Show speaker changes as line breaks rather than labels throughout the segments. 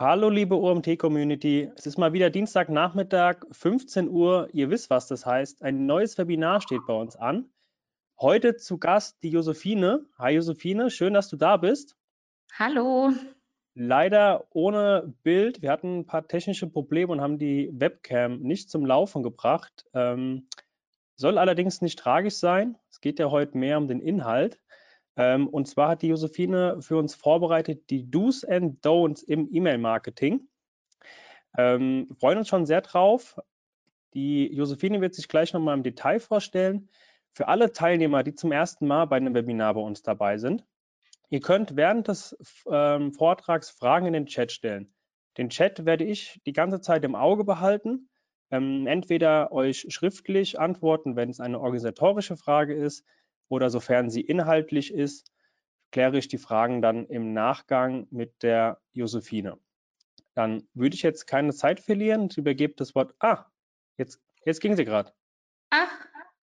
Hallo liebe OMT-Community, es ist mal wieder Dienstagnachmittag, 15 Uhr. Ihr wisst, was das heißt. Ein neues Webinar steht bei uns an. Heute zu Gast die Josephine. Hi Josephine, schön, dass du da bist.
Hallo.
Leider ohne Bild. Wir hatten ein paar technische Probleme und haben die Webcam nicht zum Laufen gebracht. Ähm, soll allerdings nicht tragisch sein. Es geht ja heute mehr um den Inhalt. Ähm, und zwar hat die Josephine für uns vorbereitet die Do's and Don'ts im E-Mail-Marketing. Ähm, freuen uns schon sehr drauf. Die Josephine wird sich gleich nochmal im Detail vorstellen. Für alle Teilnehmer, die zum ersten Mal bei einem Webinar bei uns dabei sind, ihr könnt während des ähm, Vortrags Fragen in den Chat stellen. Den Chat werde ich die ganze Zeit im Auge behalten. Ähm, entweder euch schriftlich antworten, wenn es eine organisatorische Frage ist, oder sofern sie inhaltlich ist, kläre ich die Fragen dann im Nachgang mit der Josephine. Dann würde ich jetzt keine Zeit verlieren. Ich übergebe das Wort. Ah, jetzt, jetzt ging sie gerade. Ach.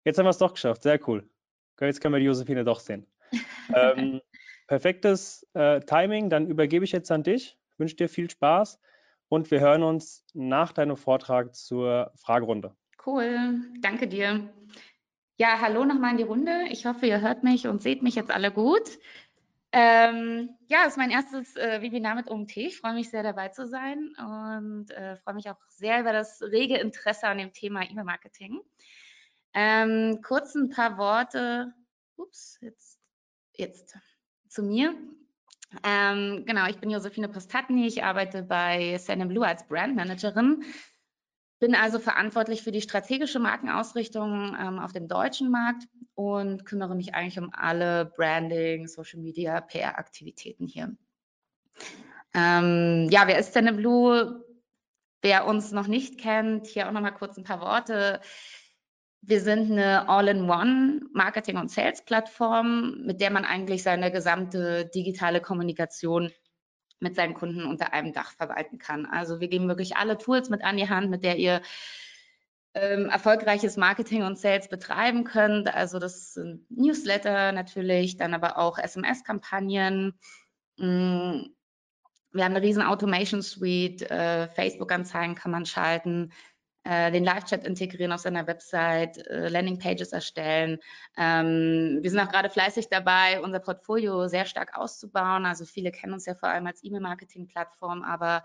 Jetzt haben wir es doch geschafft. Sehr cool. Jetzt können wir die Josephine doch sehen. ähm, perfektes äh, Timing. Dann übergebe ich jetzt an dich. Ich wünsche dir viel Spaß und wir hören uns nach deinem Vortrag zur Fragerunde.
Cool. Danke dir. Ja, hallo nochmal in die Runde. Ich hoffe, ihr hört mich und seht mich jetzt alle gut. Ähm, ja, es ist mein erstes äh, Webinar mit OMT. Ich freue mich sehr dabei zu sein und äh, freue mich auch sehr über das rege Interesse an dem Thema E-Mail-Marketing. Ähm, kurz ein paar Worte, ups, jetzt, jetzt zu mir. Ähm, genau, ich bin Josephine Postatny, ich arbeite bei Send Blue als Brandmanagerin bin also verantwortlich für die strategische Markenausrichtung ähm, auf dem deutschen Markt und kümmere mich eigentlich um alle Branding, Social Media, PR-Aktivitäten hier. Ähm, ja, wer ist denn Blue? Wer uns noch nicht kennt, hier auch noch mal kurz ein paar Worte. Wir sind eine All-in-One Marketing- und Sales-Plattform, mit der man eigentlich seine gesamte digitale Kommunikation mit seinen Kunden unter einem Dach verwalten kann. Also wir geben wirklich alle Tools mit an die Hand, mit der ihr ähm, erfolgreiches Marketing und Sales betreiben könnt. Also das sind Newsletter natürlich, dann aber auch SMS-Kampagnen. Mm, wir haben eine riesen Automation Suite, äh, Facebook-Anzeigen kann man schalten, den Live-Chat integrieren auf seiner Website, äh, Landing-Pages erstellen. Ähm, wir sind auch gerade fleißig dabei, unser Portfolio sehr stark auszubauen. Also viele kennen uns ja vor allem als E-Mail-Marketing-Plattform, aber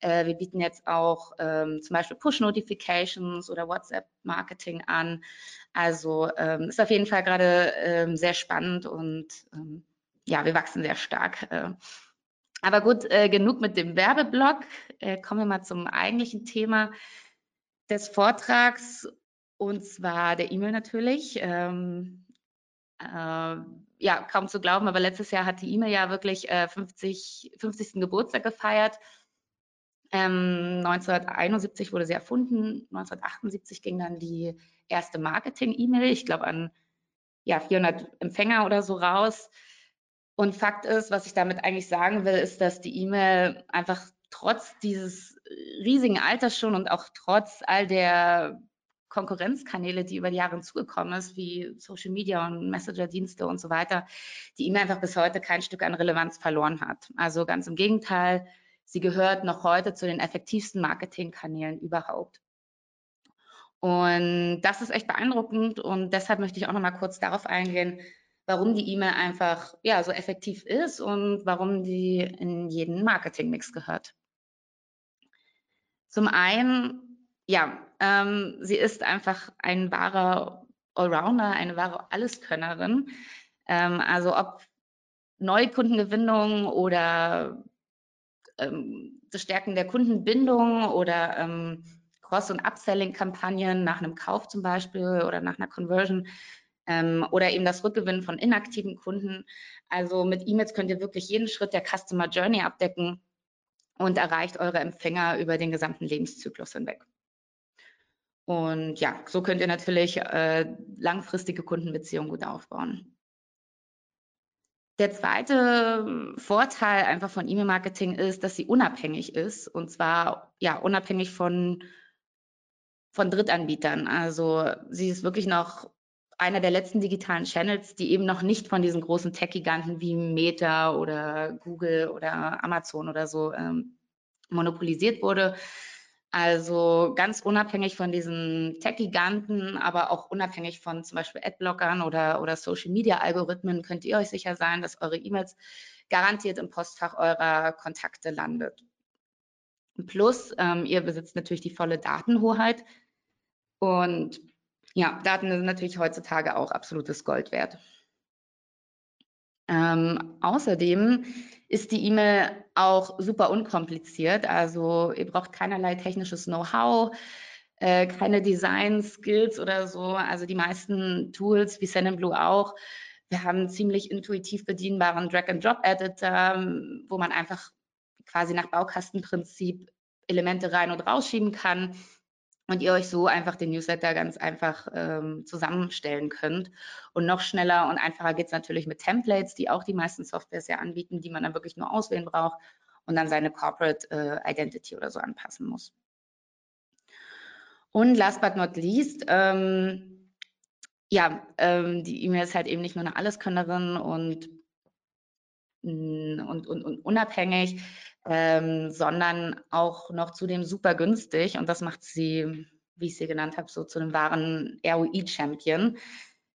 äh, wir bieten jetzt auch ähm, zum Beispiel Push-Notifications oder WhatsApp-Marketing an. Also ähm, ist auf jeden Fall gerade sehr spannend und ja, wir wachsen sehr stark. Äh. aber gut, äh, genug mit dem Werbeblock. Äh, kommen wir mal zum eigentlichen Thema des Vortrags und zwar der E-Mail natürlich. Ähm, äh, ja, kaum zu glauben, aber letztes Jahr hat die E-Mail ja wirklich äh, 50, 50. Geburtstag gefeiert. Ähm, 1971 wurde sie erfunden, 1978 ging dann die erste Marketing-E-Mail, ich glaube an ja, 400 Empfänger oder so raus. Und Fakt ist, was ich damit eigentlich sagen will, ist, dass die E-Mail einfach trotz dieses riesigen Alters schon und auch trotz all der Konkurrenzkanäle, die über die Jahre zugekommen ist, wie Social Media und Messenger-Dienste und so weiter, die E-Mail einfach bis heute kein Stück an Relevanz verloren hat. Also ganz im Gegenteil, sie gehört noch heute zu den effektivsten Marketingkanälen überhaupt. Und das ist echt beeindruckend und deshalb möchte ich auch noch mal kurz darauf eingehen, warum die E-Mail einfach ja so effektiv ist und warum die in jeden Marketingmix gehört. Zum einen, ja, ähm, sie ist einfach ein wahrer Allrounder, eine wahre Alleskönnerin. Ähm, also ob Neukundengewinnung oder ähm, das Stärken der Kundenbindung oder ähm, Cross- und Upselling-Kampagnen nach einem Kauf zum Beispiel oder nach einer Conversion ähm, oder eben das Rückgewinnen von inaktiven Kunden. Also mit E-Mails könnt ihr wirklich jeden Schritt der Customer Journey abdecken und erreicht eure Empfänger über den gesamten Lebenszyklus hinweg. Und ja, so könnt ihr natürlich äh, langfristige Kundenbeziehungen gut aufbauen. Der zweite Vorteil einfach von E-Mail-Marketing ist, dass sie unabhängig ist und zwar ja unabhängig von von Drittanbietern. Also sie ist wirklich noch einer der letzten digitalen Channels, die eben noch nicht von diesen großen Tech-Giganten wie Meta oder Google oder Amazon oder so ähm, monopolisiert wurde. Also ganz unabhängig von diesen Tech-Giganten, aber auch unabhängig von zum Beispiel Adblockern oder, oder Social-Media-Algorithmen könnt ihr euch sicher sein, dass eure E-Mails garantiert im Postfach eurer Kontakte landet. Plus, ähm, ihr besitzt natürlich die volle Datenhoheit und ja, Daten sind natürlich heutzutage auch absolutes Gold wert. Ähm, außerdem ist die E-Mail auch super unkompliziert. Also ihr braucht keinerlei technisches Know-how, äh, keine Design-Skills oder so. Also die meisten Tools wie Sendinblue auch. Wir haben einen ziemlich intuitiv bedienbaren Drag-and-Drop-Editor, wo man einfach quasi nach Baukastenprinzip Elemente rein und rausschieben kann und ihr euch so einfach den Newsletter ganz einfach ähm, zusammenstellen könnt. Und noch schneller und einfacher geht es natürlich mit Templates, die auch die meisten Softwares ja anbieten, die man dann wirklich nur auswählen braucht und dann seine Corporate äh, Identity oder so anpassen muss. Und last but not least, ähm, ja, ähm, die E-Mail ist halt eben nicht nur eine Alleskönnerin und, mm, und, und, und unabhängig ähm, sondern auch noch zudem super günstig und das macht sie, wie ich sie genannt habe, so zu einem wahren ROI-Champion.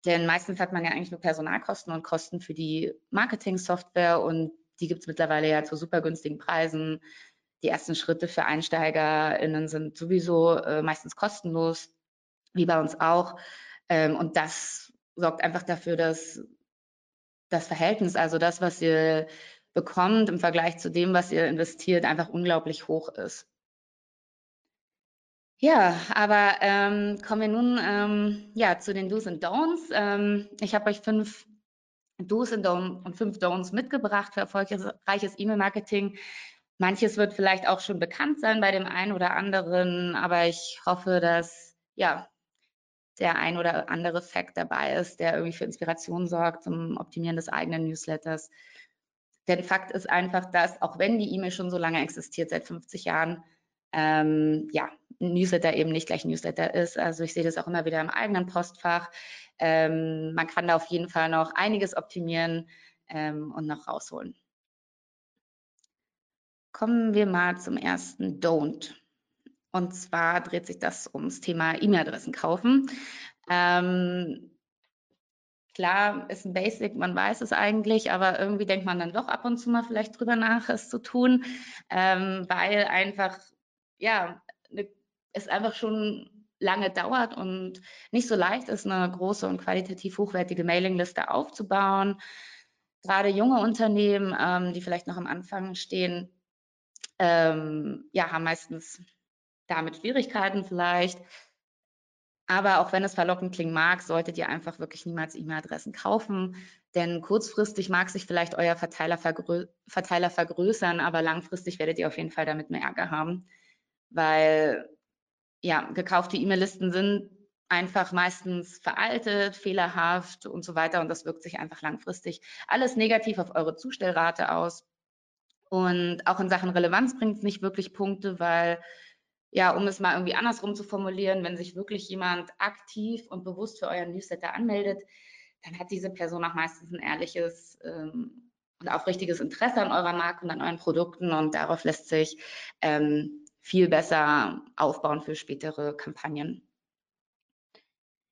Denn meistens hat man ja eigentlich nur Personalkosten und Kosten für die Marketing-Software und die gibt es mittlerweile ja zu super günstigen Preisen. Die ersten Schritte für EinsteigerInnen sind sowieso äh, meistens kostenlos, wie bei uns auch. Ähm, und das sorgt einfach dafür, dass das Verhältnis, also das, was ihr bekommt im Vergleich zu dem, was ihr investiert, einfach unglaublich hoch ist. Ja, aber ähm, kommen wir nun ähm, ja, zu den Do's und Don'ts. Ähm, ich habe euch fünf Do's und, und fünf Don'ts mitgebracht für erfolgreiches E-Mail-Marketing. Manches wird vielleicht auch schon bekannt sein bei dem einen oder anderen, aber ich hoffe, dass ja der ein oder andere Fact dabei ist, der irgendwie für Inspiration sorgt zum Optimieren des eigenen Newsletters. Denn Fakt ist einfach, dass auch wenn die E-Mail schon so lange existiert, seit 50 Jahren, ähm, ja, Newsletter eben nicht gleich Newsletter ist. Also ich sehe das auch immer wieder im eigenen Postfach. Ähm, man kann da auf jeden Fall noch einiges optimieren ähm, und noch rausholen. Kommen wir mal zum ersten Don't. Und zwar dreht sich das ums Thema E-Mail-Adressen kaufen. Ähm, Klar, ist ein Basic, man weiß es eigentlich, aber irgendwie denkt man dann doch ab und zu mal vielleicht drüber nach, es zu tun, ähm, weil einfach, ja, ne, es einfach schon lange dauert und nicht so leicht ist, eine große und qualitativ hochwertige Mailingliste aufzubauen. Gerade junge Unternehmen, ähm, die vielleicht noch am Anfang stehen, ähm, ja, haben meistens damit Schwierigkeiten vielleicht. Aber auch wenn es verlockend klingen mag, solltet ihr einfach wirklich niemals E-Mail-Adressen kaufen, denn kurzfristig mag sich vielleicht euer Verteiler, vergrö Verteiler vergrößern, aber langfristig werdet ihr auf jeden Fall damit mehr Ärger haben, weil ja, gekaufte E-Mail-Listen sind einfach meistens veraltet, fehlerhaft und so weiter und das wirkt sich einfach langfristig alles negativ auf eure Zustellrate aus. Und auch in Sachen Relevanz bringt es nicht wirklich Punkte, weil ja, um es mal irgendwie andersrum zu formulieren, wenn sich wirklich jemand aktiv und bewusst für euren Newsletter anmeldet, dann hat diese Person auch meistens ein ehrliches ähm, und aufrichtiges Interesse an eurer Marke und an euren Produkten und darauf lässt sich ähm, viel besser aufbauen für spätere Kampagnen.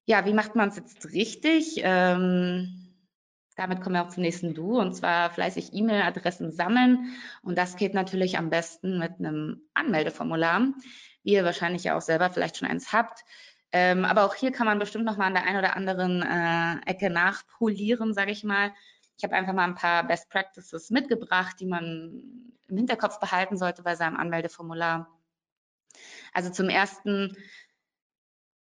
Ja, wie macht man es jetzt richtig? Ähm, damit kommen wir auch zum nächsten Du und zwar fleißig E-Mail-Adressen sammeln und das geht natürlich am besten mit einem Anmeldeformular wie ihr wahrscheinlich ja auch selber vielleicht schon eins habt. Ähm, aber auch hier kann man bestimmt noch mal an der einen oder anderen äh, Ecke nachpolieren, sage ich mal. Ich habe einfach mal ein paar Best Practices mitgebracht, die man im Hinterkopf behalten sollte bei seinem Anmeldeformular. Also zum ersten,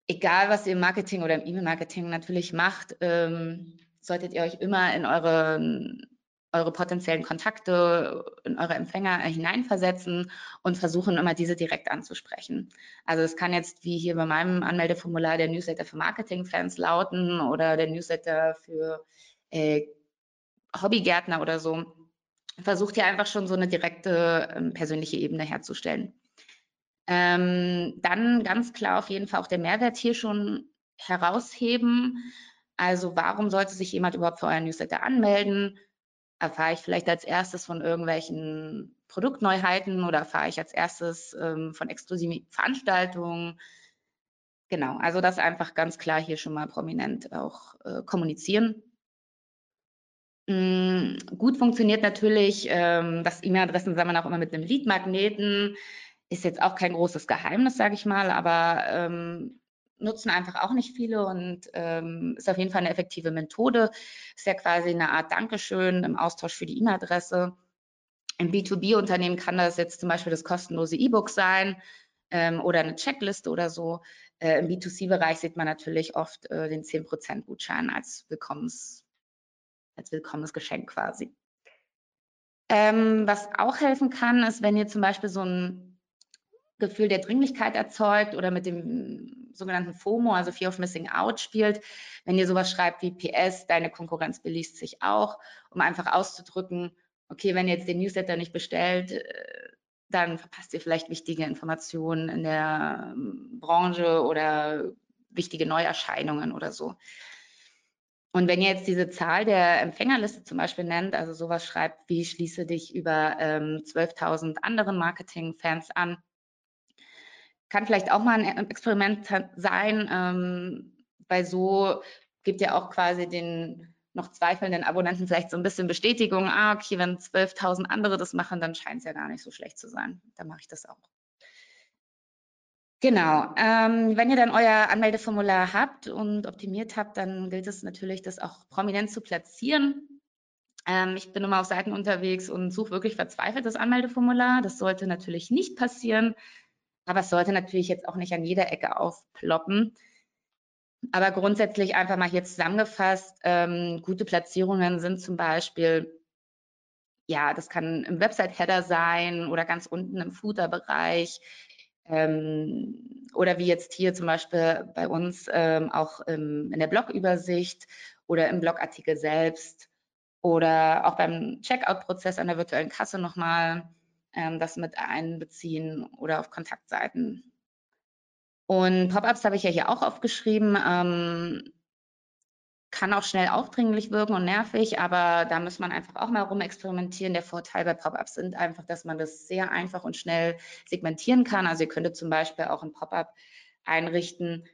egal was ihr im Marketing oder im E-Mail-Marketing natürlich macht, ähm, solltet ihr euch immer in euren eure potenziellen Kontakte in eure Empfänger hineinversetzen und versuchen immer diese direkt anzusprechen. Also es kann jetzt wie hier bei meinem Anmeldeformular der Newsletter für Marketingfans lauten oder der Newsletter für äh, Hobbygärtner oder so. Versucht ihr einfach schon so eine direkte ähm, persönliche Ebene herzustellen. Ähm, dann ganz klar auf jeden Fall auch der Mehrwert hier schon herausheben. Also warum sollte sich jemand überhaupt für euren Newsletter anmelden? erfahre ich vielleicht als erstes von irgendwelchen Produktneuheiten oder erfahre ich als erstes ähm, von exklusiven Veranstaltungen? Genau, also das einfach ganz klar hier schon mal prominent auch äh, kommunizieren. Mm, gut funktioniert natürlich ähm, das E-Mail-Adressen sammeln auch immer mit einem Lead-Magneten. Ist jetzt auch kein großes Geheimnis, sage ich mal, aber ähm, nutzen einfach auch nicht viele und ähm, ist auf jeden Fall eine effektive Methode. Ist ja quasi eine Art Dankeschön im Austausch für die E-Mail-Adresse. Im B2B-Unternehmen kann das jetzt zum Beispiel das kostenlose E-Book sein ähm, oder eine Checkliste oder so. Äh, Im B2C-Bereich sieht man natürlich oft äh, den 10% Gutschein als, Willkommens, als willkommenes Geschenk quasi. Ähm, was auch helfen kann, ist, wenn ihr zum Beispiel so ein Gefühl der Dringlichkeit erzeugt oder mit dem sogenannten FOMO, also Fear of Missing Out spielt, wenn ihr sowas schreibt wie PS, deine Konkurrenz beliest sich auch, um einfach auszudrücken, okay, wenn ihr jetzt den Newsletter nicht bestellt, äh, dann verpasst ihr vielleicht wichtige Informationen in der ähm, Branche oder wichtige Neuerscheinungen oder so. Und wenn ihr jetzt diese Zahl der Empfängerliste zum Beispiel nennt, also sowas schreibt wie schließe dich über ähm, 12.000 anderen Marketing-Fans an, kann vielleicht auch mal ein Experiment sein, ähm, weil so gibt ihr auch quasi den noch zweifelnden Abonnenten vielleicht so ein bisschen Bestätigung, ah, okay, wenn 12.000 andere das machen, dann scheint es ja gar nicht so schlecht zu sein. Dann mache ich das auch. Genau, ähm, wenn ihr dann euer Anmeldeformular habt und optimiert habt, dann gilt es natürlich, das auch prominent zu platzieren. Ähm, ich bin immer auf Seiten unterwegs und suche wirklich verzweifelt das Anmeldeformular. Das sollte natürlich nicht passieren, aber es sollte natürlich jetzt auch nicht an jeder Ecke aufploppen. Aber grundsätzlich einfach mal hier zusammengefasst, ähm, gute Platzierungen sind zum Beispiel, ja, das kann im Website-Header sein oder ganz unten im Footer-Bereich ähm, oder wie jetzt hier zum Beispiel bei uns ähm, auch im, in der Blogübersicht oder im Blogartikel selbst oder auch beim Checkout-Prozess an der virtuellen Kasse nochmal ähm, das mit einbeziehen oder auf Kontaktseiten und Pop-ups habe ich ja hier auch aufgeschrieben. Ähm, kann auch schnell aufdringlich wirken und nervig, aber da muss man einfach auch mal rumexperimentieren. Der Vorteil bei Pop-ups sind einfach, dass man das sehr einfach und schnell segmentieren kann. Also ihr könntet zum Beispiel auch ein Pop-up einrichten,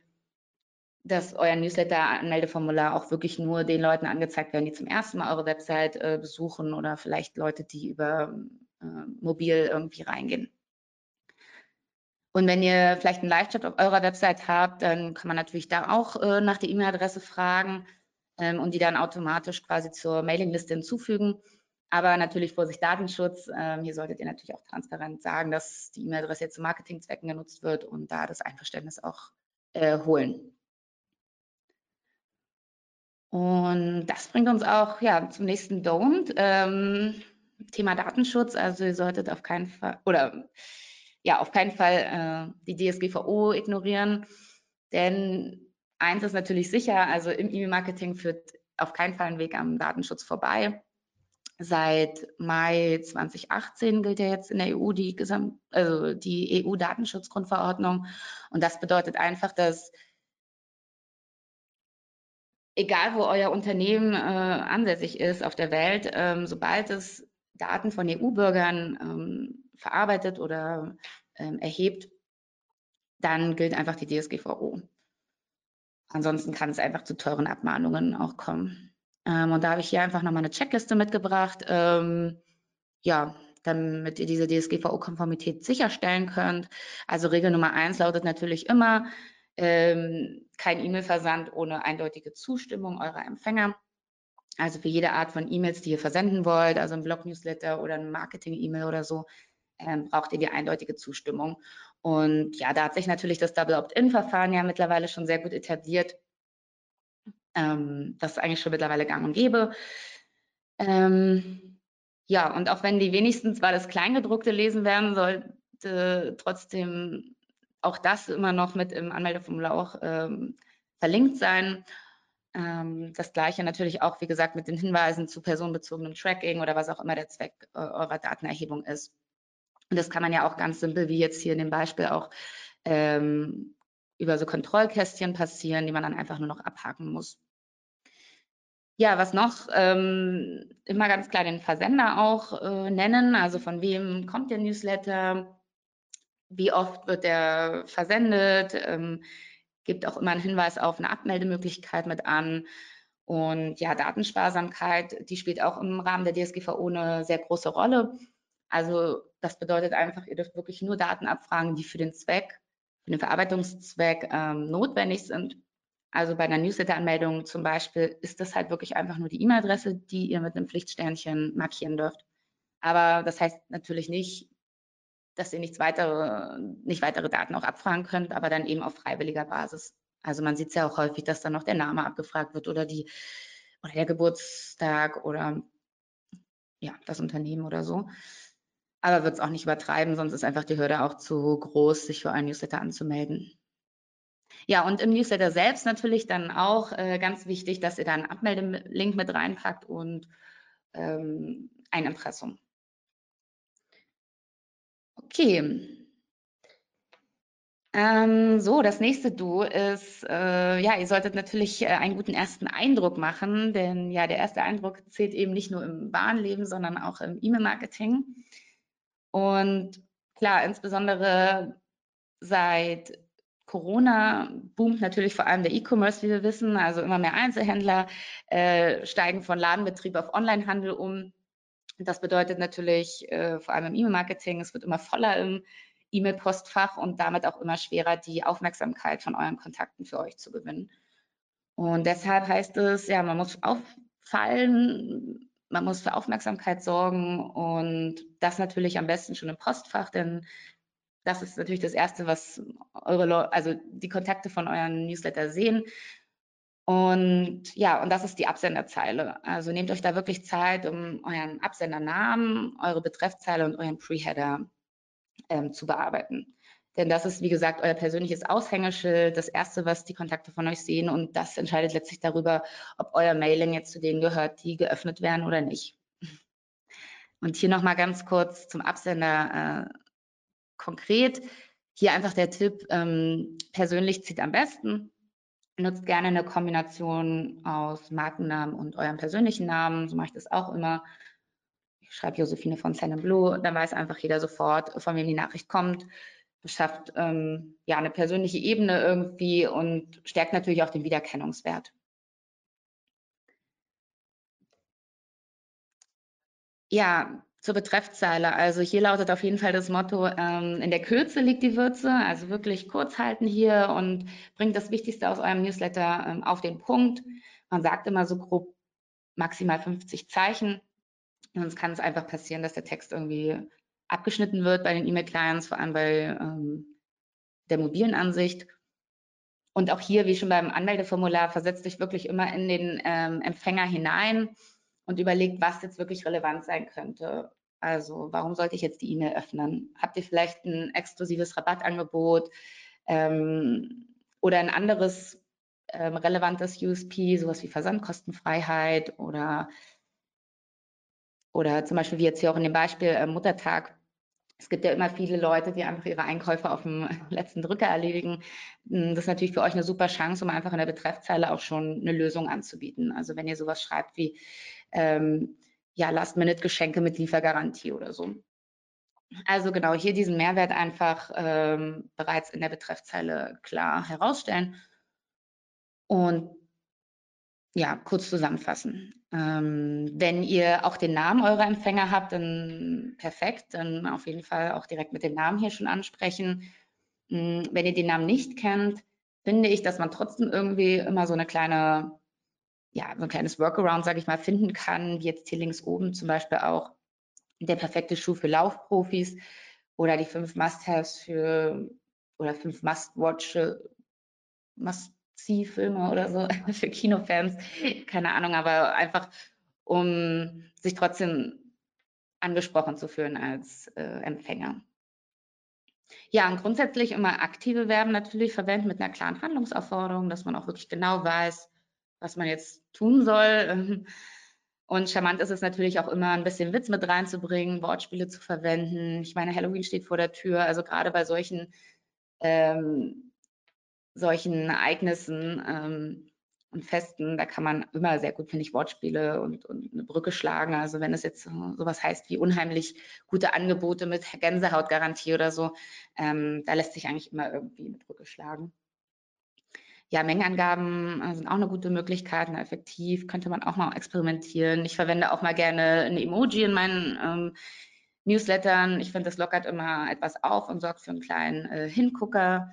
dass euer Newsletter-Anmeldeformular auch wirklich nur den Leuten angezeigt werden, die zum ersten Mal eure Website äh, besuchen oder vielleicht Leute, die über mobil irgendwie reingehen. Und wenn ihr vielleicht einen Live-Chat auf eurer Website habt, dann kann man natürlich da auch äh, nach der E-Mail-Adresse fragen ähm, und die dann automatisch quasi zur Mailingliste hinzufügen. Aber natürlich Vorsicht Datenschutz. Ähm, hier solltet ihr natürlich auch transparent sagen, dass die E-Mail-Adresse jetzt zu Marketingzwecken genutzt wird und da das Einverständnis auch äh, holen. Und das bringt uns auch ja, zum nächsten Don't. Ähm, Thema Datenschutz. Also ihr solltet auf keinen Fall oder ja, auf keinen Fall äh, die DSGVO ignorieren, denn eins ist natürlich sicher, also im E-Mail-Marketing führt auf keinen Fall ein Weg am Datenschutz vorbei. Seit Mai 2018 gilt ja jetzt in der EU die, Gesamt also die EU-Datenschutzgrundverordnung. Und das bedeutet einfach, dass egal wo euer Unternehmen äh, ansässig ist auf der Welt, ähm, sobald es Daten von EU-Bürgern ähm, verarbeitet oder ähm, erhebt, dann gilt einfach die DSGVO. Ansonsten kann es einfach zu teuren Abmahnungen auch kommen. Ähm, und da habe ich hier einfach nochmal eine Checkliste mitgebracht, ähm, ja, damit ihr diese DSGVO-Konformität sicherstellen könnt. Also Regel Nummer eins lautet natürlich immer, ähm, kein E-Mail-Versand ohne eindeutige Zustimmung eurer Empfänger. Also für jede Art von E-Mails, die ihr versenden wollt, also ein Blog-Newsletter oder ein Marketing-E-Mail oder so, ähm, braucht ihr die eindeutige Zustimmung. Und ja, da hat sich natürlich das Double Opt-in-Verfahren ja mittlerweile schon sehr gut etabliert. Ähm, das ist eigentlich schon mittlerweile gang und gäbe. Ähm, ja, und auch wenn die wenigsten zwar das Kleingedruckte lesen werden, sollte trotzdem auch das immer noch mit im Anmeldeformular auch ähm, verlinkt sein. Ähm, das gleiche natürlich auch, wie gesagt, mit den Hinweisen zu personenbezogenem Tracking oder was auch immer der Zweck äh, eurer Datenerhebung ist. Und das kann man ja auch ganz simpel, wie jetzt hier in dem Beispiel auch ähm, über so Kontrollkästchen passieren, die man dann einfach nur noch abhaken muss. ja, was noch? Ähm, immer ganz klar den Versender auch äh, nennen. Also von wem kommt der Newsletter? Wie oft wird der versendet? Ähm, gibt auch immer einen Hinweis auf eine Abmeldemöglichkeit mit an. Und ja, Datensparsamkeit, die spielt auch im Rahmen der DSGVO eine sehr große Rolle. Also das bedeutet einfach, ihr dürft wirklich nur Daten abfragen, die für den Zweck, für den Verarbeitungszweck ähm, notwendig sind. Also bei einer Newsletter-Anmeldung zum Beispiel ist das halt wirklich einfach nur die E-Mail-Adresse, die ihr mit einem Pflichtsternchen markieren dürft. Aber das heißt natürlich nicht, dass ihr nichts weitere, nicht weitere Daten auch abfragen könnt, aber dann eben auf freiwilliger Basis. Also man sieht es ja auch häufig, dass dann noch der Name abgefragt wird oder die oder der Geburtstag oder ja, das Unternehmen oder so. Aber wird es auch nicht übertreiben, sonst ist einfach die Hürde auch zu groß, sich für einen Newsletter anzumelden. Ja, und im Newsletter selbst natürlich dann auch äh, ganz wichtig, dass ihr da einen Abmeldelink mit reinpackt und ähm, ein Impressum. Okay. Ähm, so, das nächste Du ist, äh, ja, ihr solltet natürlich äh, einen guten ersten Eindruck machen, denn ja, der erste Eindruck zählt eben nicht nur im wahren Leben, sondern auch im E-Mail-Marketing. Und klar, insbesondere seit Corona boomt natürlich vor allem der E-Commerce, wie wir wissen. Also immer mehr Einzelhändler äh, steigen von Ladenbetrieb auf Onlinehandel um. Das bedeutet natürlich äh, vor allem im E-Mail-Marketing, es wird immer voller im E-Mail-Postfach und damit auch immer schwerer, die Aufmerksamkeit von euren Kontakten für euch zu gewinnen. Und deshalb heißt es, ja, man muss auffallen, man muss für Aufmerksamkeit sorgen und das natürlich am besten schon im Postfach, denn das ist natürlich das Erste, was eure, Leute, also die Kontakte von euren Newsletter sehen. Und ja, und das ist die Absenderzeile. Also nehmt euch da wirklich Zeit, um euren Absendernamen, eure Betreffzeile und euren Preheader ähm, zu bearbeiten. Denn das ist, wie gesagt, euer persönliches Aushängeschild, das Erste, was die Kontakte von euch sehen. Und das entscheidet letztlich darüber, ob euer Mailing jetzt zu denen gehört, die geöffnet werden oder nicht. Und hier nochmal ganz kurz zum Absender äh, konkret. Hier einfach der Tipp, ähm, persönlich zieht am besten. Nutzt gerne eine Kombination aus Markennamen und eurem persönlichen Namen. So mache ich das auch immer schreibe Josephine von Sen Blue, dann weiß einfach jeder sofort, von wem die Nachricht kommt. Schafft ähm, ja eine persönliche Ebene irgendwie und stärkt natürlich auch den Wiedererkennungswert. Ja, zur Betreffzeile. Also hier lautet auf jeden Fall das Motto, ähm, in der Kürze liegt die Würze, also wirklich kurz halten hier und bringt das Wichtigste aus eurem Newsletter ähm, auf den Punkt. Man sagt immer so grob maximal 50 Zeichen. Sonst kann es einfach passieren, dass der Text irgendwie abgeschnitten wird bei den E-Mail-Clients, vor allem bei ähm, der mobilen Ansicht. Und auch hier, wie schon beim Anmeldeformular, versetzt euch wirklich immer in den ähm, Empfänger hinein und überlegt, was jetzt wirklich relevant sein könnte. Also warum sollte ich jetzt die E-Mail öffnen? Habt ihr vielleicht ein exklusives Rabattangebot ähm, oder ein anderes ähm, relevantes USP, sowas wie Versandkostenfreiheit oder oder zum Beispiel wie jetzt hier auch in dem Beispiel äh, Muttertag. Es gibt ja immer viele Leute, die einfach ihre Einkäufe auf dem letzten Drücker erledigen. Hm, das ist natürlich für euch eine super Chance, um einfach in der Betreffzeile auch schon eine Lösung anzubieten. Also wenn ihr sowas schreibt wie ähm, ja, Last-Minute-Geschenke mit Liefergarantie oder so. Also genau, hier diesen Mehrwert einfach ähm, bereits in der Betreffzeile klar herausstellen. Und ja, kurz zusammenfassen. Ähm, wenn ihr auch den Namen eurer Empfänger habt, dann perfekt, dann auf jeden Fall auch direkt mit dem Namen hier schon ansprechen. Ähm, wenn ihr den Namen nicht kennt, finde ich, dass man trotzdem irgendwie immer so eine kleine, ja, so ein kleines Workaround, sage ich mal, finden kann, wie jetzt hier links oben zum Beispiel auch der perfekte Schuh für Laufprofis oder die fünf Must-Haves für oder fünf Must-Watch, Must Ziehfilme oder so für Kinofans, keine Ahnung, aber einfach um sich trotzdem angesprochen zu fühlen als äh, Empfänger. Ja, und grundsätzlich immer aktive Verben natürlich verwenden mit einer klaren Handlungsaufforderung, dass man auch wirklich genau weiß, was man jetzt tun soll. Und charmant ist es natürlich auch immer ein bisschen Witz mit reinzubringen, Wortspiele zu verwenden. Ich meine, Halloween steht vor der Tür. Also gerade bei solchen ähm, solchen Ereignissen ähm, und festen. Da kann man immer sehr gut, finde ich, Wortspiele und, und eine Brücke schlagen. Also wenn es jetzt sowas heißt wie unheimlich gute Angebote mit Gänsehautgarantie oder so, ähm, da lässt sich eigentlich immer irgendwie eine Brücke schlagen. Ja, Mengenangaben äh, sind auch eine gute Möglichkeit, und effektiv könnte man auch mal experimentieren. Ich verwende auch mal gerne ein Emoji in meinen ähm, Newslettern. Ich finde, das lockert immer etwas auf und sorgt für einen kleinen äh, Hingucker.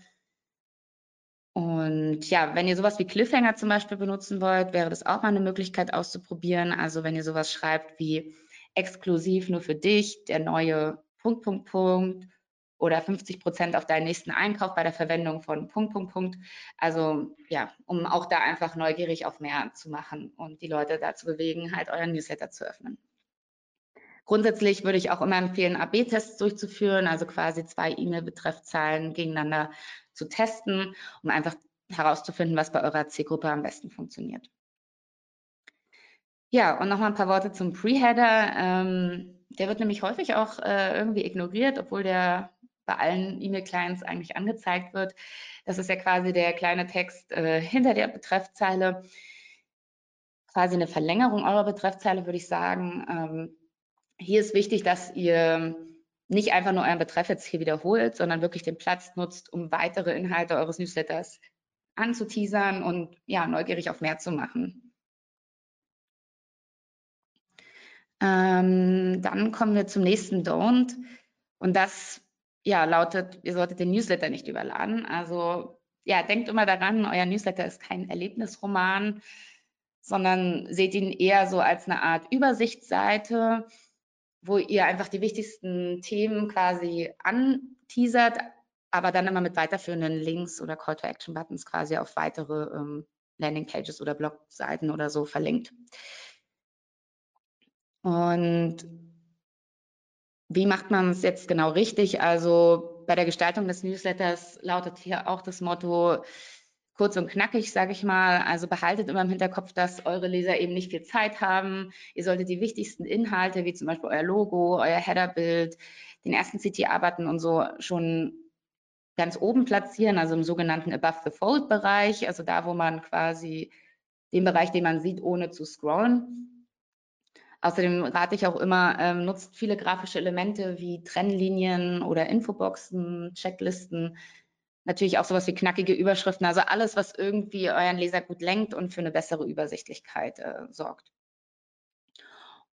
Und ja, wenn ihr sowas wie Cliffhanger zum Beispiel benutzen wollt, wäre das auch mal eine Möglichkeit auszuprobieren. Also wenn ihr sowas schreibt wie exklusiv nur für dich, der neue Punkt, Punkt, Punkt oder 50 Prozent auf deinen nächsten Einkauf bei der Verwendung von Punkt, Punkt, Punkt. Also ja, um auch da einfach neugierig auf mehr zu machen und die Leute dazu bewegen, halt euren Newsletter zu öffnen. Grundsätzlich würde ich auch immer empfehlen, AB-Tests durchzuführen, also quasi zwei E-Mail-Betreffzahlen gegeneinander zu testen, um einfach herauszufinden, was bei eurer Zielgruppe am besten funktioniert. Ja, und nochmal ein paar Worte zum Pre-Header. Ähm, der wird nämlich häufig auch äh, irgendwie ignoriert, obwohl der bei allen E-Mail-Clients eigentlich angezeigt wird. Das ist ja quasi der kleine Text äh, hinter der Betreffzeile. Quasi eine Verlängerung eurer Betreffzeile, würde ich sagen. Ähm, hier ist wichtig, dass ihr nicht einfach nur euren Betreff jetzt hier wiederholt, sondern wirklich den Platz nutzt, um weitere Inhalte eures Newsletters anzuteasern und ja, neugierig auf mehr zu machen. Ähm, dann kommen wir zum nächsten Don't. Und das ja, lautet, ihr solltet den Newsletter nicht überladen. Also ja, denkt immer daran, euer Newsletter ist kein Erlebnisroman, sondern seht ihn eher so als eine Art Übersichtsseite, wo ihr einfach die wichtigsten Themen quasi anteasert, aber dann immer mit weiterführenden Links oder Call-to-Action-Buttons quasi auf weitere ähm, Landingpages oder Blogseiten oder so verlinkt. Und wie macht man es jetzt genau richtig? Also bei der Gestaltung des Newsletters lautet hier auch das Motto, kurz und knackig, sage ich mal. Also behaltet immer im Hinterkopf, dass eure Leser eben nicht viel Zeit haben. Ihr solltet die wichtigsten Inhalte, wie zum Beispiel euer Logo, euer Headerbild, den ersten CTA-Button und so schon ganz oben platzieren, also im sogenannten Above the Fold-Bereich, also da, wo man quasi den Bereich, den man sieht, ohne zu scrollen. Außerdem rate ich auch immer, ähm, nutzt viele grafische Elemente wie Trennlinien oder Infoboxen, Checklisten, Natürlich auch sowas wie knackige Überschriften, also alles, was irgendwie euren Leser gut lenkt und für eine bessere Übersichtlichkeit äh, sorgt.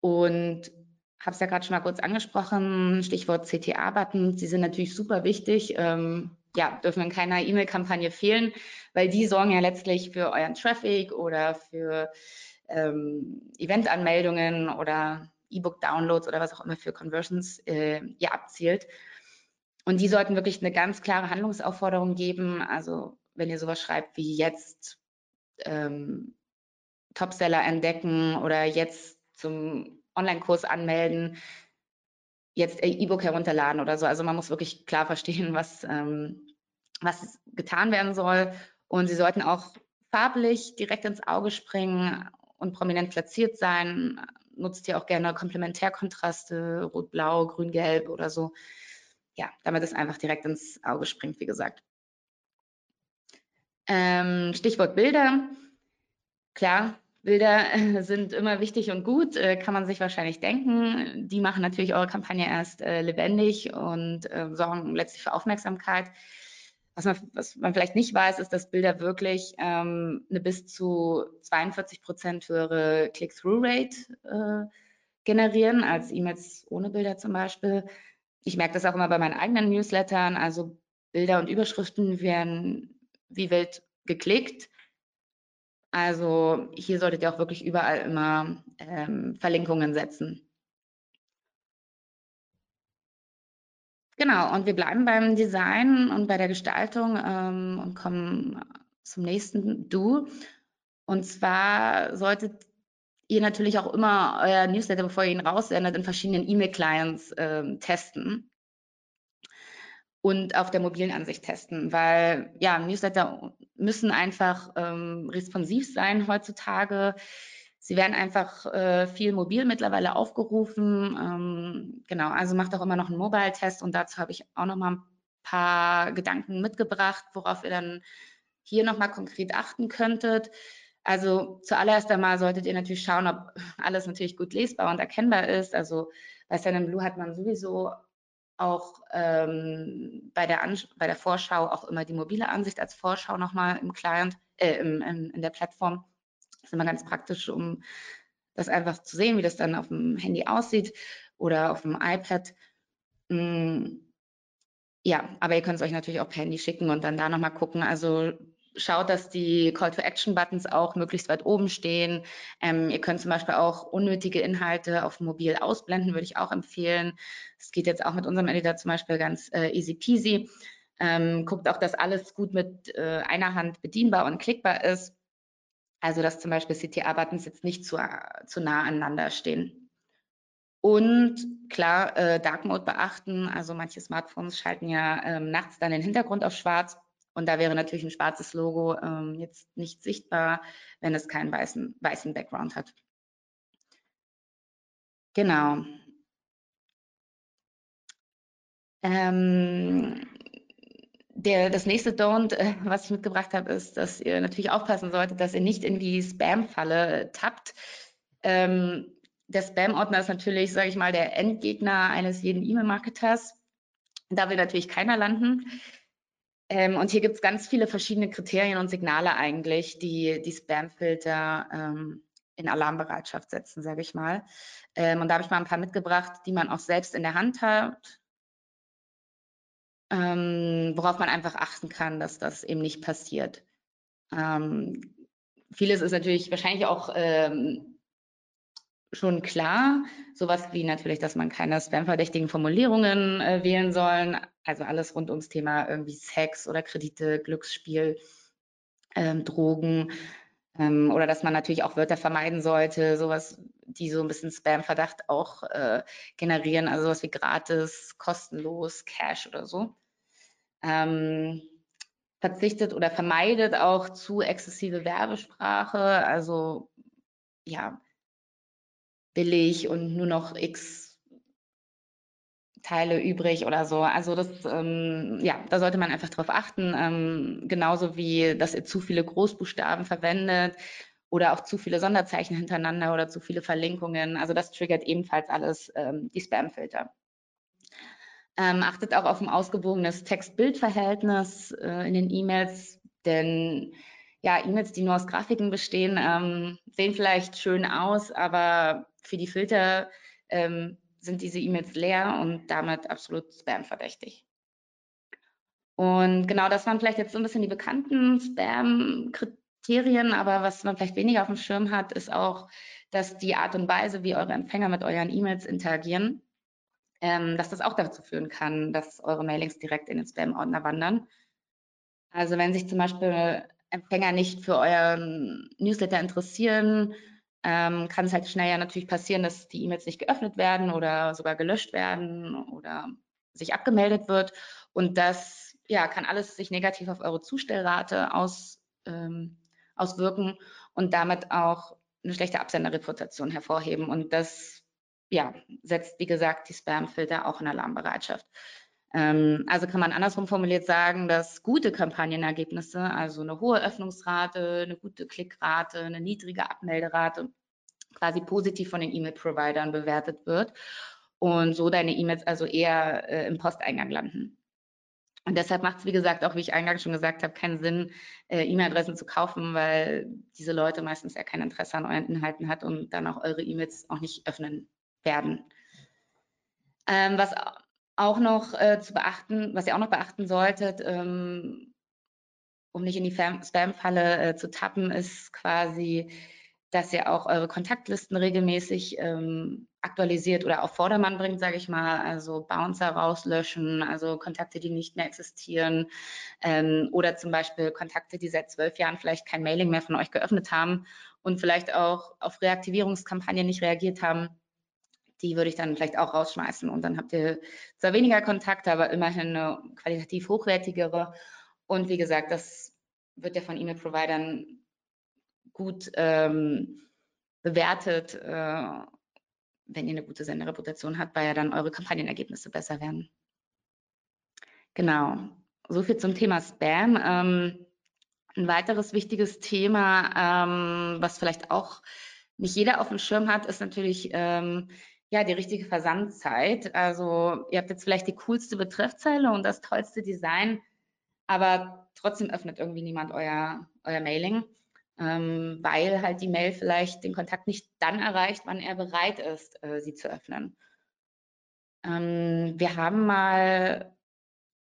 Und habe es ja gerade schon mal kurz angesprochen, Stichwort CTA-Button, die sind natürlich super wichtig. Ähm, ja, dürfen in keiner E-Mail-Kampagne fehlen, weil die sorgen ja letztlich für euren Traffic oder für ähm, Event-Anmeldungen oder E-Book-Downloads oder was auch immer für Conversions äh, ihr abzielt. Und die sollten wirklich eine ganz klare Handlungsaufforderung geben. Also wenn ihr sowas schreibt wie jetzt ähm, Topseller entdecken oder jetzt zum Online-Kurs anmelden, jetzt E-Book herunterladen oder so. Also man muss wirklich klar verstehen, was, ähm, was getan werden soll. Und sie sollten auch farblich direkt ins Auge springen und prominent platziert sein. Nutzt ihr auch gerne Komplementärkontraste, rot-blau, grün-gelb oder so ja, damit es einfach direkt ins Auge springt, wie gesagt. Ähm, Stichwort Bilder. Klar, Bilder sind immer wichtig und gut, äh, kann man sich wahrscheinlich denken. Die machen natürlich eure Kampagne erst äh, lebendig und äh, sorgen letztlich für Aufmerksamkeit. Was man, was man vielleicht nicht weiß, ist, dass Bilder wirklich ähm, eine bis zu 42 Prozent höhere Click-Through-Rate äh, generieren als E-Mails ohne Bilder zum Beispiel ich merke das auch immer bei meinen eigenen Newslettern, also Bilder und Überschriften werden wie wild geklickt. Also hier solltet ihr auch wirklich überall immer ähm, Verlinkungen setzen. Genau, und wir bleiben beim Design und bei der Gestaltung ähm, und kommen zum nächsten Do. Und zwar solltet ihr natürlich auch immer euer Newsletter, bevor ihr ihn raussendet, in verschiedenen E-Mail-Clients äh, testen und auf der mobilen Ansicht testen, weil ja, Newsletter müssen einfach ähm, responsiv sein heutzutage. Sie werden einfach äh, viel mobil mittlerweile aufgerufen. Ähm, genau, also macht auch immer noch einen Mobile-Test und dazu habe ich auch noch mal ein paar Gedanken mitgebracht, worauf ihr dann hier noch mal konkret achten könntet. Also zuallererst einmal solltet ihr natürlich schauen, ob alles natürlich gut lesbar und erkennbar ist. Also bei Blue hat man sowieso auch ähm, bei, der bei der Vorschau auch immer die mobile Ansicht als Vorschau nochmal im Client, äh, im, im, in der Plattform. Das ist immer ganz praktisch, um das einfach zu sehen, wie das dann auf dem Handy aussieht oder auf dem iPad. Mm, ja, aber ihr könnt es euch natürlich auch per Handy schicken und dann da nochmal gucken. Also schaut, dass die Call-to-Action-Buttons auch möglichst weit oben stehen. Ähm, ihr könnt zum Beispiel auch unnötige Inhalte auf mobil ausblenden, würde ich auch empfehlen. Das geht jetzt auch mit unserem Editor zum Beispiel ganz äh, easy peasy. Ähm, guckt auch, dass alles gut mit äh, einer Hand bedienbar und klickbar ist. Also dass zum Beispiel CTA-Buttons jetzt nicht zu, zu nah aneinander stehen. Und klar, äh, Dark Mode beachten. Also manche Smartphones schalten ja ähm, nachts dann den Hintergrund auf schwarz. Und da wäre natürlich ein schwarzes Logo ähm, jetzt nicht sichtbar, wenn es keinen weißen, weißen Background hat. Genau. Ähm, der, das nächste Don't, äh, was ich mitgebracht habe, ist, dass ihr natürlich aufpassen solltet, dass ihr nicht in die Spam-Falle tappt. Ähm, der Spam-Ordner ist natürlich, sage ich mal, der Endgegner eines jeden E-Mail-Marketers. Da will natürlich keiner landen. Ähm, und hier gibt es ganz viele verschiedene Kriterien und Signale eigentlich, die die Spam-Filter ähm, in Alarmbereitschaft setzen, sage ich mal. Ähm, und da habe ich mal ein paar mitgebracht, die man auch selbst in der Hand hat, ähm, worauf man einfach achten kann, dass das eben nicht passiert. Ähm, vieles ist natürlich wahrscheinlich auch ähm, schon klar. Sowas wie natürlich, dass man keine spamverdächtigen Formulierungen äh, wählen soll. Also alles rund ums Thema irgendwie Sex oder Kredite, Glücksspiel, ähm, Drogen. Ähm, oder dass man natürlich auch Wörter vermeiden sollte, sowas, die so ein bisschen Spam-Verdacht auch äh, generieren. Also sowas wie gratis, kostenlos, Cash oder so. Ähm, verzichtet oder vermeidet auch zu exzessive Werbesprache. Also ja, billig und nur noch x Teile übrig oder so. Also das, ähm, ja, da sollte man einfach drauf achten. Ähm, genauso wie, dass ihr zu viele Großbuchstaben verwendet oder auch zu viele Sonderzeichen hintereinander oder zu viele Verlinkungen. Also das triggert ebenfalls alles ähm, die Spam-Filter. Ähm, achtet auch auf ein ausgewogenes Text-Bild-Verhältnis äh, in den E-Mails, denn ja, E-Mails, die nur aus Grafiken bestehen, ähm, sehen vielleicht schön aus, aber für die Filter ähm, sind diese E-Mails leer und damit absolut Spam-verdächtig. Und genau das waren vielleicht jetzt so ein bisschen die bekannten Spam-Kriterien, aber was man vielleicht weniger auf dem Schirm hat, ist auch, dass die Art und Weise, wie eure Empfänger mit euren E-Mails interagieren, ähm, dass das auch dazu führen kann, dass eure Mailings direkt in den Spam-Ordner wandern. Also wenn sich zum Beispiel Empfänger nicht für euren Newsletter interessieren, ähm, kann es halt schnell ja natürlich passieren, dass die E-Mails nicht geöffnet werden oder sogar gelöscht werden oder sich abgemeldet wird. Und das ja, kann alles sich negativ auf eure Zustellrate aus, ähm, auswirken und damit auch eine schlechte Absenderreputation hervorheben. Und das ja, setzt, wie gesagt, die Spam-Filter auch in Alarmbereitschaft. Ähm, also kann man andersrum formuliert sagen, dass gute Kampagnenergebnisse, also eine hohe Öffnungsrate, eine gute Klickrate, eine niedrige Abmelderate, quasi positiv von den E-Mail-Providern bewertet wird und so deine E-Mails also eher äh, im Posteingang landen. Und deshalb macht es, wie gesagt, auch wie ich eingangs schon gesagt habe, keinen Sinn, äh, E-Mail-Adressen zu kaufen, weil diese Leute meistens ja kein Interesse an euren Inhalten hat und dann auch eure E-Mails auch nicht öffnen werden. Ähm, was auch noch äh, zu beachten, was ihr auch noch beachten solltet, ähm, um nicht in die Spam-Falle äh, zu tappen, ist quasi, dass ihr auch eure Kontaktlisten regelmäßig ähm, aktualisiert oder auf Vordermann bringt, sage ich mal. Also Bouncer rauslöschen, also Kontakte, die nicht mehr existieren ähm, oder zum Beispiel Kontakte, die seit zwölf Jahren vielleicht kein Mailing mehr von euch geöffnet haben und vielleicht auch auf Reaktivierungskampagnen nicht reagiert haben die würde ich dann vielleicht auch rausschmeißen und dann habt ihr zwar weniger Kontakte, aber immerhin eine qualitativ hochwertigere. Und wie gesagt, das wird ja von E-Mail-Providern gut ähm, bewertet, äh, wenn ihr eine gute Senderreputation habt, weil ja dann eure Kampagnenergebnisse besser werden. Genau. So viel zum Thema Spam. Ähm, Ein weiteres wichtiges Thema, ähm, was vielleicht auch nicht jeder auf dem Schirm hat, ist natürlich ähm, ja die richtige Versandzeit. Also ihr habt jetzt vielleicht die coolste Betreffzeile und das tollste Design, aber trotzdem öffnet irgendwie niemand euer, euer Mailing, ähm, weil halt die Mail vielleicht den Kontakt nicht dann erreicht, wann er bereit ist, äh, sie zu öffnen. Ähm, wir haben mal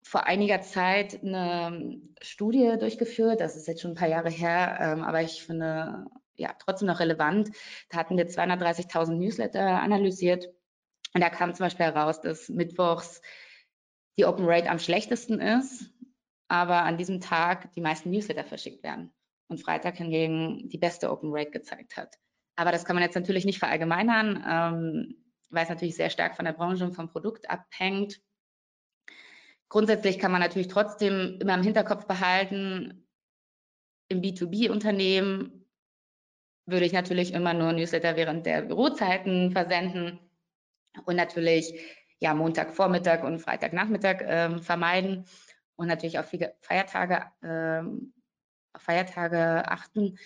vor einiger Zeit eine Studie durchgeführt, das ist jetzt schon ein paar Jahre her, ähm, aber ich finde ja trotzdem noch relevant. Da hatten wir 230.000 Newsletter analysiert und da kam zum Beispiel heraus, dass mittwochs die Open Rate am schlechtesten ist, aber an diesem Tag die meisten Newsletter verschickt werden und Freitag hingegen die beste Open Rate gezeigt hat. Aber das kann man jetzt natürlich nicht verallgemeinern, ähm, weil es natürlich sehr stark von der Branche und vom Produkt abhängt. Grundsätzlich kann man natürlich trotzdem immer im Hinterkopf behalten, im B2B-Unternehmen würde ich natürlich immer nur Newsletter während der Bürozeiten versenden und natürlich ja Montagvormittag und Freitagnachmittag äh, vermeiden und natürlich auf Feiertage, äh, auf Feiertage achten.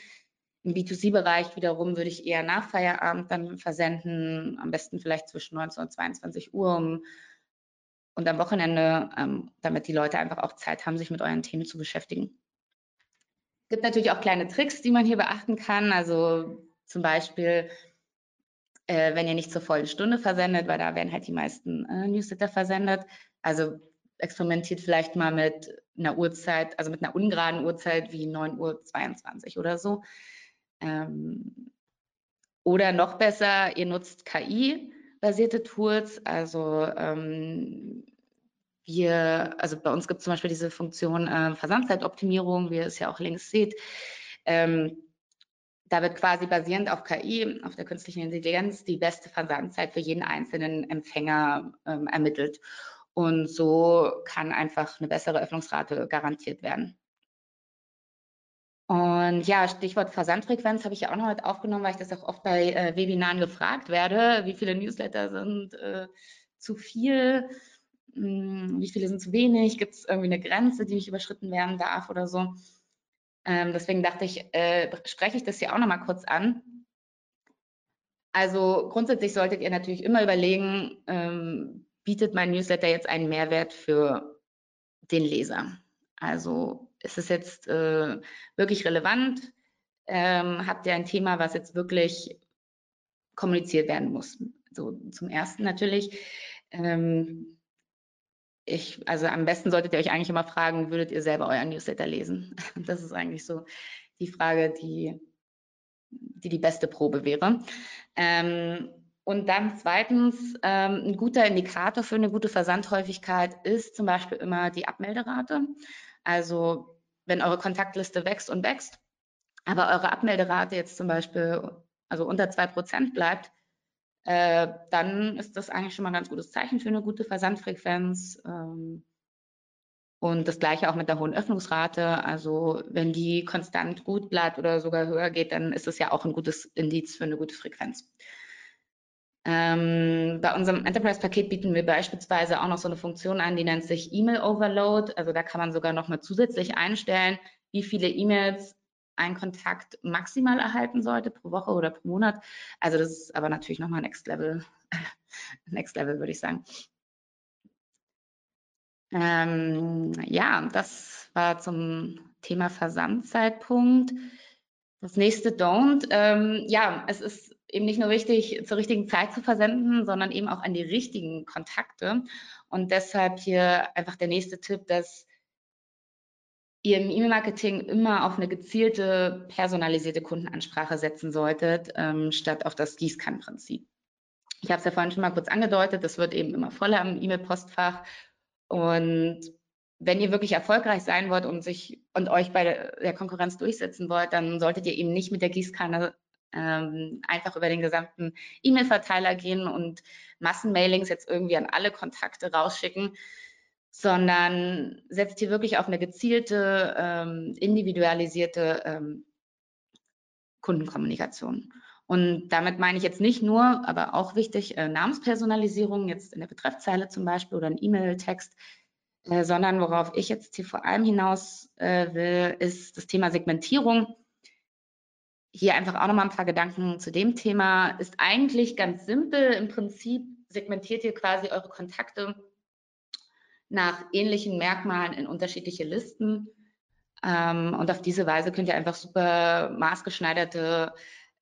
Im B2C-Bereich wiederum würde ich eher nach Feierabend dann versenden, am besten vielleicht zwischen 19 und 22 Uhr um und am Wochenende, ähm, damit die Leute einfach auch Zeit haben, sich mit euren Themen zu beschäftigen. Gibt natürlich auch kleine Tricks, die man hier beachten kann. Also zum Beispiel, äh, wenn ihr nicht zur vollen Stunde versendet, weil da werden halt die meisten äh, Newsletter versendet. Also experimentiert vielleicht mal mit einer Uhrzeit, also mit einer ungeraden Uhrzeit wie 9.22 Uhr oder so. Ähm, oder noch besser, ihr nutzt KI basierte Tools. Also ähm, wir, also bei uns gibt es zum Beispiel diese Funktion äh, Versandzeitoptimierung, wie ihr es ja auch links seht. Ähm, da wird quasi basierend auf KI, auf der künstlichen Intelligenz, die beste Versandzeit für jeden einzelnen Empfänger ähm, ermittelt. Und so kann einfach eine bessere Öffnungsrate garantiert werden. Und ja, Stichwort Versandfrequenz habe ich ja auch noch mit aufgenommen, weil ich das auch oft bei äh, Webinaren gefragt werde. Wie viele Newsletter sind äh, zu viel? Hm, wie viele sind zu wenig? Gibt es irgendwie eine Grenze, die nicht überschritten werden darf oder so? Ähm, deswegen dachte ich, äh, spreche ich das hier auch noch mal kurz an. Also grundsätzlich solltet ihr natürlich immer überlegen, ähm, bietet mein Newsletter jetzt einen Mehrwert für den Leser? Also ist es jetzt äh, wirklich relevant? Ähm, habt ihr ein Thema, was jetzt wirklich kommuniziert werden muss? So zum ersten natürlich. Ähm, ich, also am besten solltet ihr euch eigentlich immer fragen, würdet ihr selber euren Newsletter lesen? Das ist eigentlich so die Frage, die die, die beste Probe wäre. Ähm, und dann zweitens, ähm, ein guter Indikator für eine gute Versandhäufigkeit ist zum Beispiel immer die Abmelderate. Also wenn eure Kontaktliste wächst und wächst, aber eure Abmelderate jetzt zum Beispiel also unter zwei Prozent bleibt, äh, dann ist das eigentlich schon mal ein ganz gutes Zeichen für eine gute Versandfrequenz. Ähm, und das gleiche auch mit der hohen Öffnungsrate. Also wenn die konstant gut bleibt oder sogar höher geht, dann ist es ja auch ein gutes Indiz für eine gute Frequenz. Ähm, bei unserem Enterprise-Paket bieten wir beispielsweise auch noch so eine Funktion an, die nennt sich E-Mail Overload. Also da kann man sogar noch mal zusätzlich einstellen, wie viele E-Mails ein Kontakt maximal erhalten sollte pro Woche oder pro Monat. Also das ist aber natürlich nochmal Next Level, Next Level würde ich sagen. Ähm, ja, das war zum Thema Versandzeitpunkt. Das nächste Don't. Ähm, ja, es ist eben nicht nur wichtig, zur richtigen Zeit zu versenden, sondern eben auch an die richtigen Kontakte. Und deshalb hier einfach der nächste Tipp, dass ihr im E-Mail-Marketing immer auf eine gezielte, personalisierte Kundenansprache setzen solltet, ähm, statt auf das Gießkannenprinzip. Ich habe es ja vorhin schon mal kurz angedeutet, das wird eben immer voller im E-Mail-Postfach. Und wenn ihr wirklich erfolgreich sein wollt und sich und euch bei der Konkurrenz durchsetzen wollt, dann solltet ihr eben nicht mit der Gießkanne ähm, einfach über den gesamten E-Mail-Verteiler gehen und Massenmailings jetzt irgendwie an alle Kontakte rausschicken, sondern setzt hier wirklich auf eine gezielte, ähm, individualisierte ähm, Kundenkommunikation. Und damit meine ich jetzt nicht nur, aber auch wichtig, äh, Namenspersonalisierung, jetzt in der Betreffzeile zum Beispiel oder ein E-Mail-Text, äh, sondern worauf ich jetzt hier vor allem hinaus äh, will, ist das Thema Segmentierung. Hier einfach auch nochmal ein paar Gedanken zu dem Thema. Ist eigentlich ganz simpel. Im Prinzip segmentiert ihr quasi eure Kontakte nach ähnlichen Merkmalen in unterschiedliche Listen. Ähm, und auf diese Weise könnt ihr einfach super maßgeschneiderte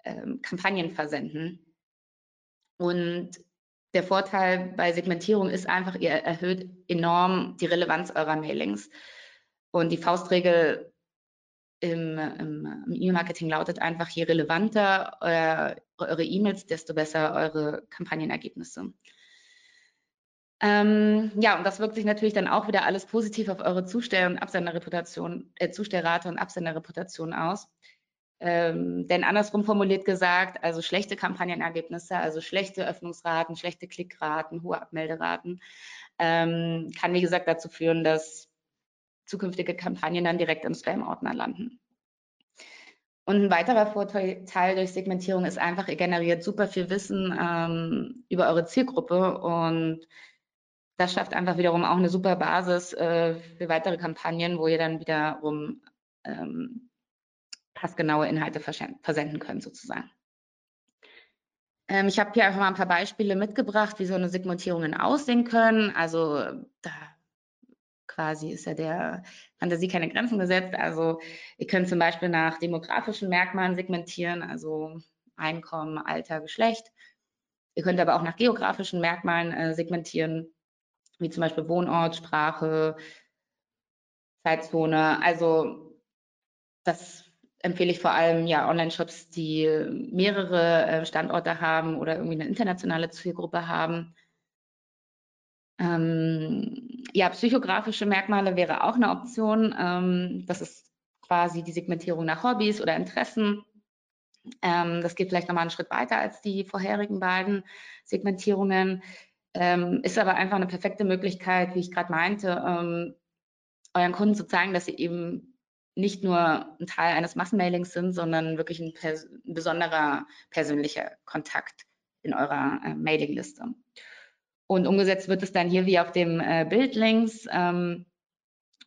ähm, Kampagnen versenden. Und der Vorteil bei Segmentierung ist einfach, ihr erhöht enorm die Relevanz eurer Mailings. Und die Faustregel im, im, im E-Mail-Marketing lautet einfach, je relevanter euer, eure E-Mails, desto besser eure Kampagnenergebnisse. Ähm, ja, und das wirkt sich natürlich dann auch wieder alles positiv auf eure Zustell- und Absenderreputation, äh, Zustellrate und Absenderreputation aus. Ähm, denn andersrum formuliert gesagt, also schlechte Kampagnenergebnisse, also schlechte Öffnungsraten, schlechte Klickraten, hohe Abmelderaten, ähm, kann wie gesagt dazu führen, dass zukünftige Kampagnen dann direkt im Spam-Ordner landen. Und ein weiterer Vorteil durch Segmentierung ist einfach, ihr generiert super viel Wissen ähm, über eure Zielgruppe und das schafft einfach wiederum auch eine super Basis äh, für weitere Kampagnen, wo ihr dann wiederum ähm, passgenaue Inhalte versenden könnt sozusagen. Ähm, ich habe hier einfach mal ein paar Beispiele mitgebracht, wie so eine Segmentierungen aussehen können. Also da quasi ist ja der Fantasie keine Grenzen gesetzt. Also ihr könnt zum Beispiel nach demografischen Merkmalen segmentieren, also Einkommen, Alter, Geschlecht. Ihr könnt aber auch nach geografischen Merkmalen äh, segmentieren, wie zum Beispiel Wohnort, Sprache, Zeitzone. Also das empfehle ich vor allem ja Online-Shops, die mehrere äh, Standorte haben oder irgendwie eine internationale Zielgruppe haben. Ähm, ja, psychografische Merkmale wäre auch eine Option. Ähm, das ist quasi die Segmentierung nach Hobbys oder Interessen. Ähm, das geht vielleicht nochmal einen Schritt weiter als die vorherigen beiden Segmentierungen. Ähm, ist aber einfach eine perfekte Möglichkeit, wie ich gerade meinte, ähm, euren Kunden zu zeigen, dass sie eben nicht nur ein Teil eines Massenmailings sind, sondern wirklich ein, pers ein besonderer persönlicher Kontakt in eurer äh, Mailingliste. Und umgesetzt wird es dann hier wie auf dem äh, Bild links ähm,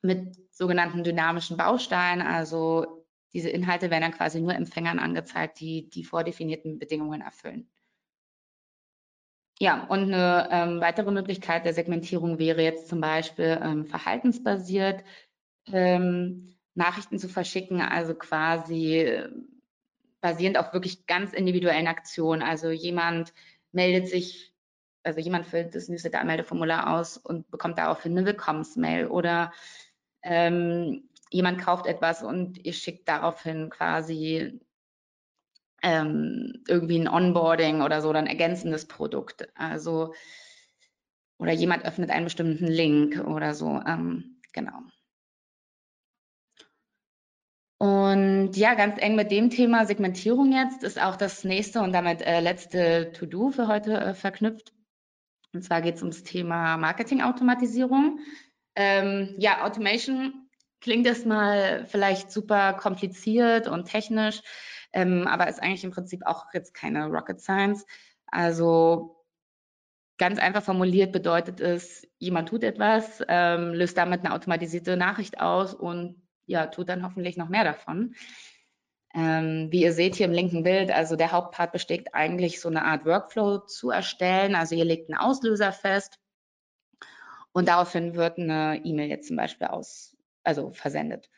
mit sogenannten dynamischen Bausteinen. Also diese Inhalte werden dann quasi nur Empfängern angezeigt, die die vordefinierten Bedingungen erfüllen. Ja, und eine ähm, weitere Möglichkeit der Segmentierung wäre jetzt zum Beispiel ähm, verhaltensbasiert ähm, Nachrichten zu verschicken, also quasi äh, basierend auf wirklich ganz individuellen Aktionen. Also jemand meldet sich, also jemand füllt das Newsletter-Anmeldeformular aus und bekommt daraufhin eine Willkommensmail oder ähm, jemand kauft etwas und ihr schickt daraufhin quasi ähm, irgendwie ein Onboarding oder so, oder ein ergänzendes Produkt. Also, oder jemand öffnet einen bestimmten Link oder so. Ähm, genau. Und ja, ganz eng mit dem Thema Segmentierung jetzt ist auch das nächste und damit äh, letzte To-Do für heute äh, verknüpft. Und zwar geht es ums Thema Marketing-Automatisierung. Ähm, ja, Automation klingt erstmal vielleicht super kompliziert und technisch ähm, aber ist eigentlich im Prinzip auch jetzt keine Rocket Science. Also ganz einfach formuliert bedeutet es, jemand tut etwas, ähm, löst damit eine automatisierte Nachricht aus und ja, tut dann hoffentlich noch mehr davon. Ähm, wie ihr seht hier im linken Bild, also der Hauptpart besteht eigentlich so eine Art Workflow zu erstellen. Also ihr legt einen Auslöser fest und daraufhin wird eine E-Mail jetzt zum Beispiel aus, also versendet.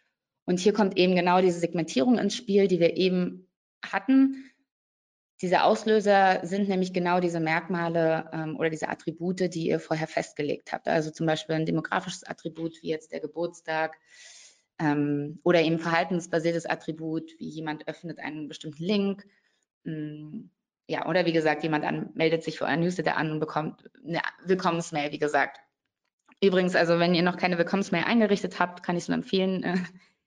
Und hier kommt eben genau diese Segmentierung ins Spiel, die wir eben hatten. Diese Auslöser sind nämlich genau diese Merkmale ähm, oder diese Attribute, die ihr vorher festgelegt habt. Also zum Beispiel ein demografisches Attribut wie jetzt der Geburtstag ähm, oder eben verhaltensbasiertes Attribut wie jemand öffnet einen bestimmten Link. Ähm, ja, oder wie gesagt, jemand an, meldet sich für ein Newsletter an und bekommt eine Willkommensmail, wie gesagt. Übrigens, also wenn ihr noch keine Willkommensmail eingerichtet habt, kann ich es nur empfehlen. Äh,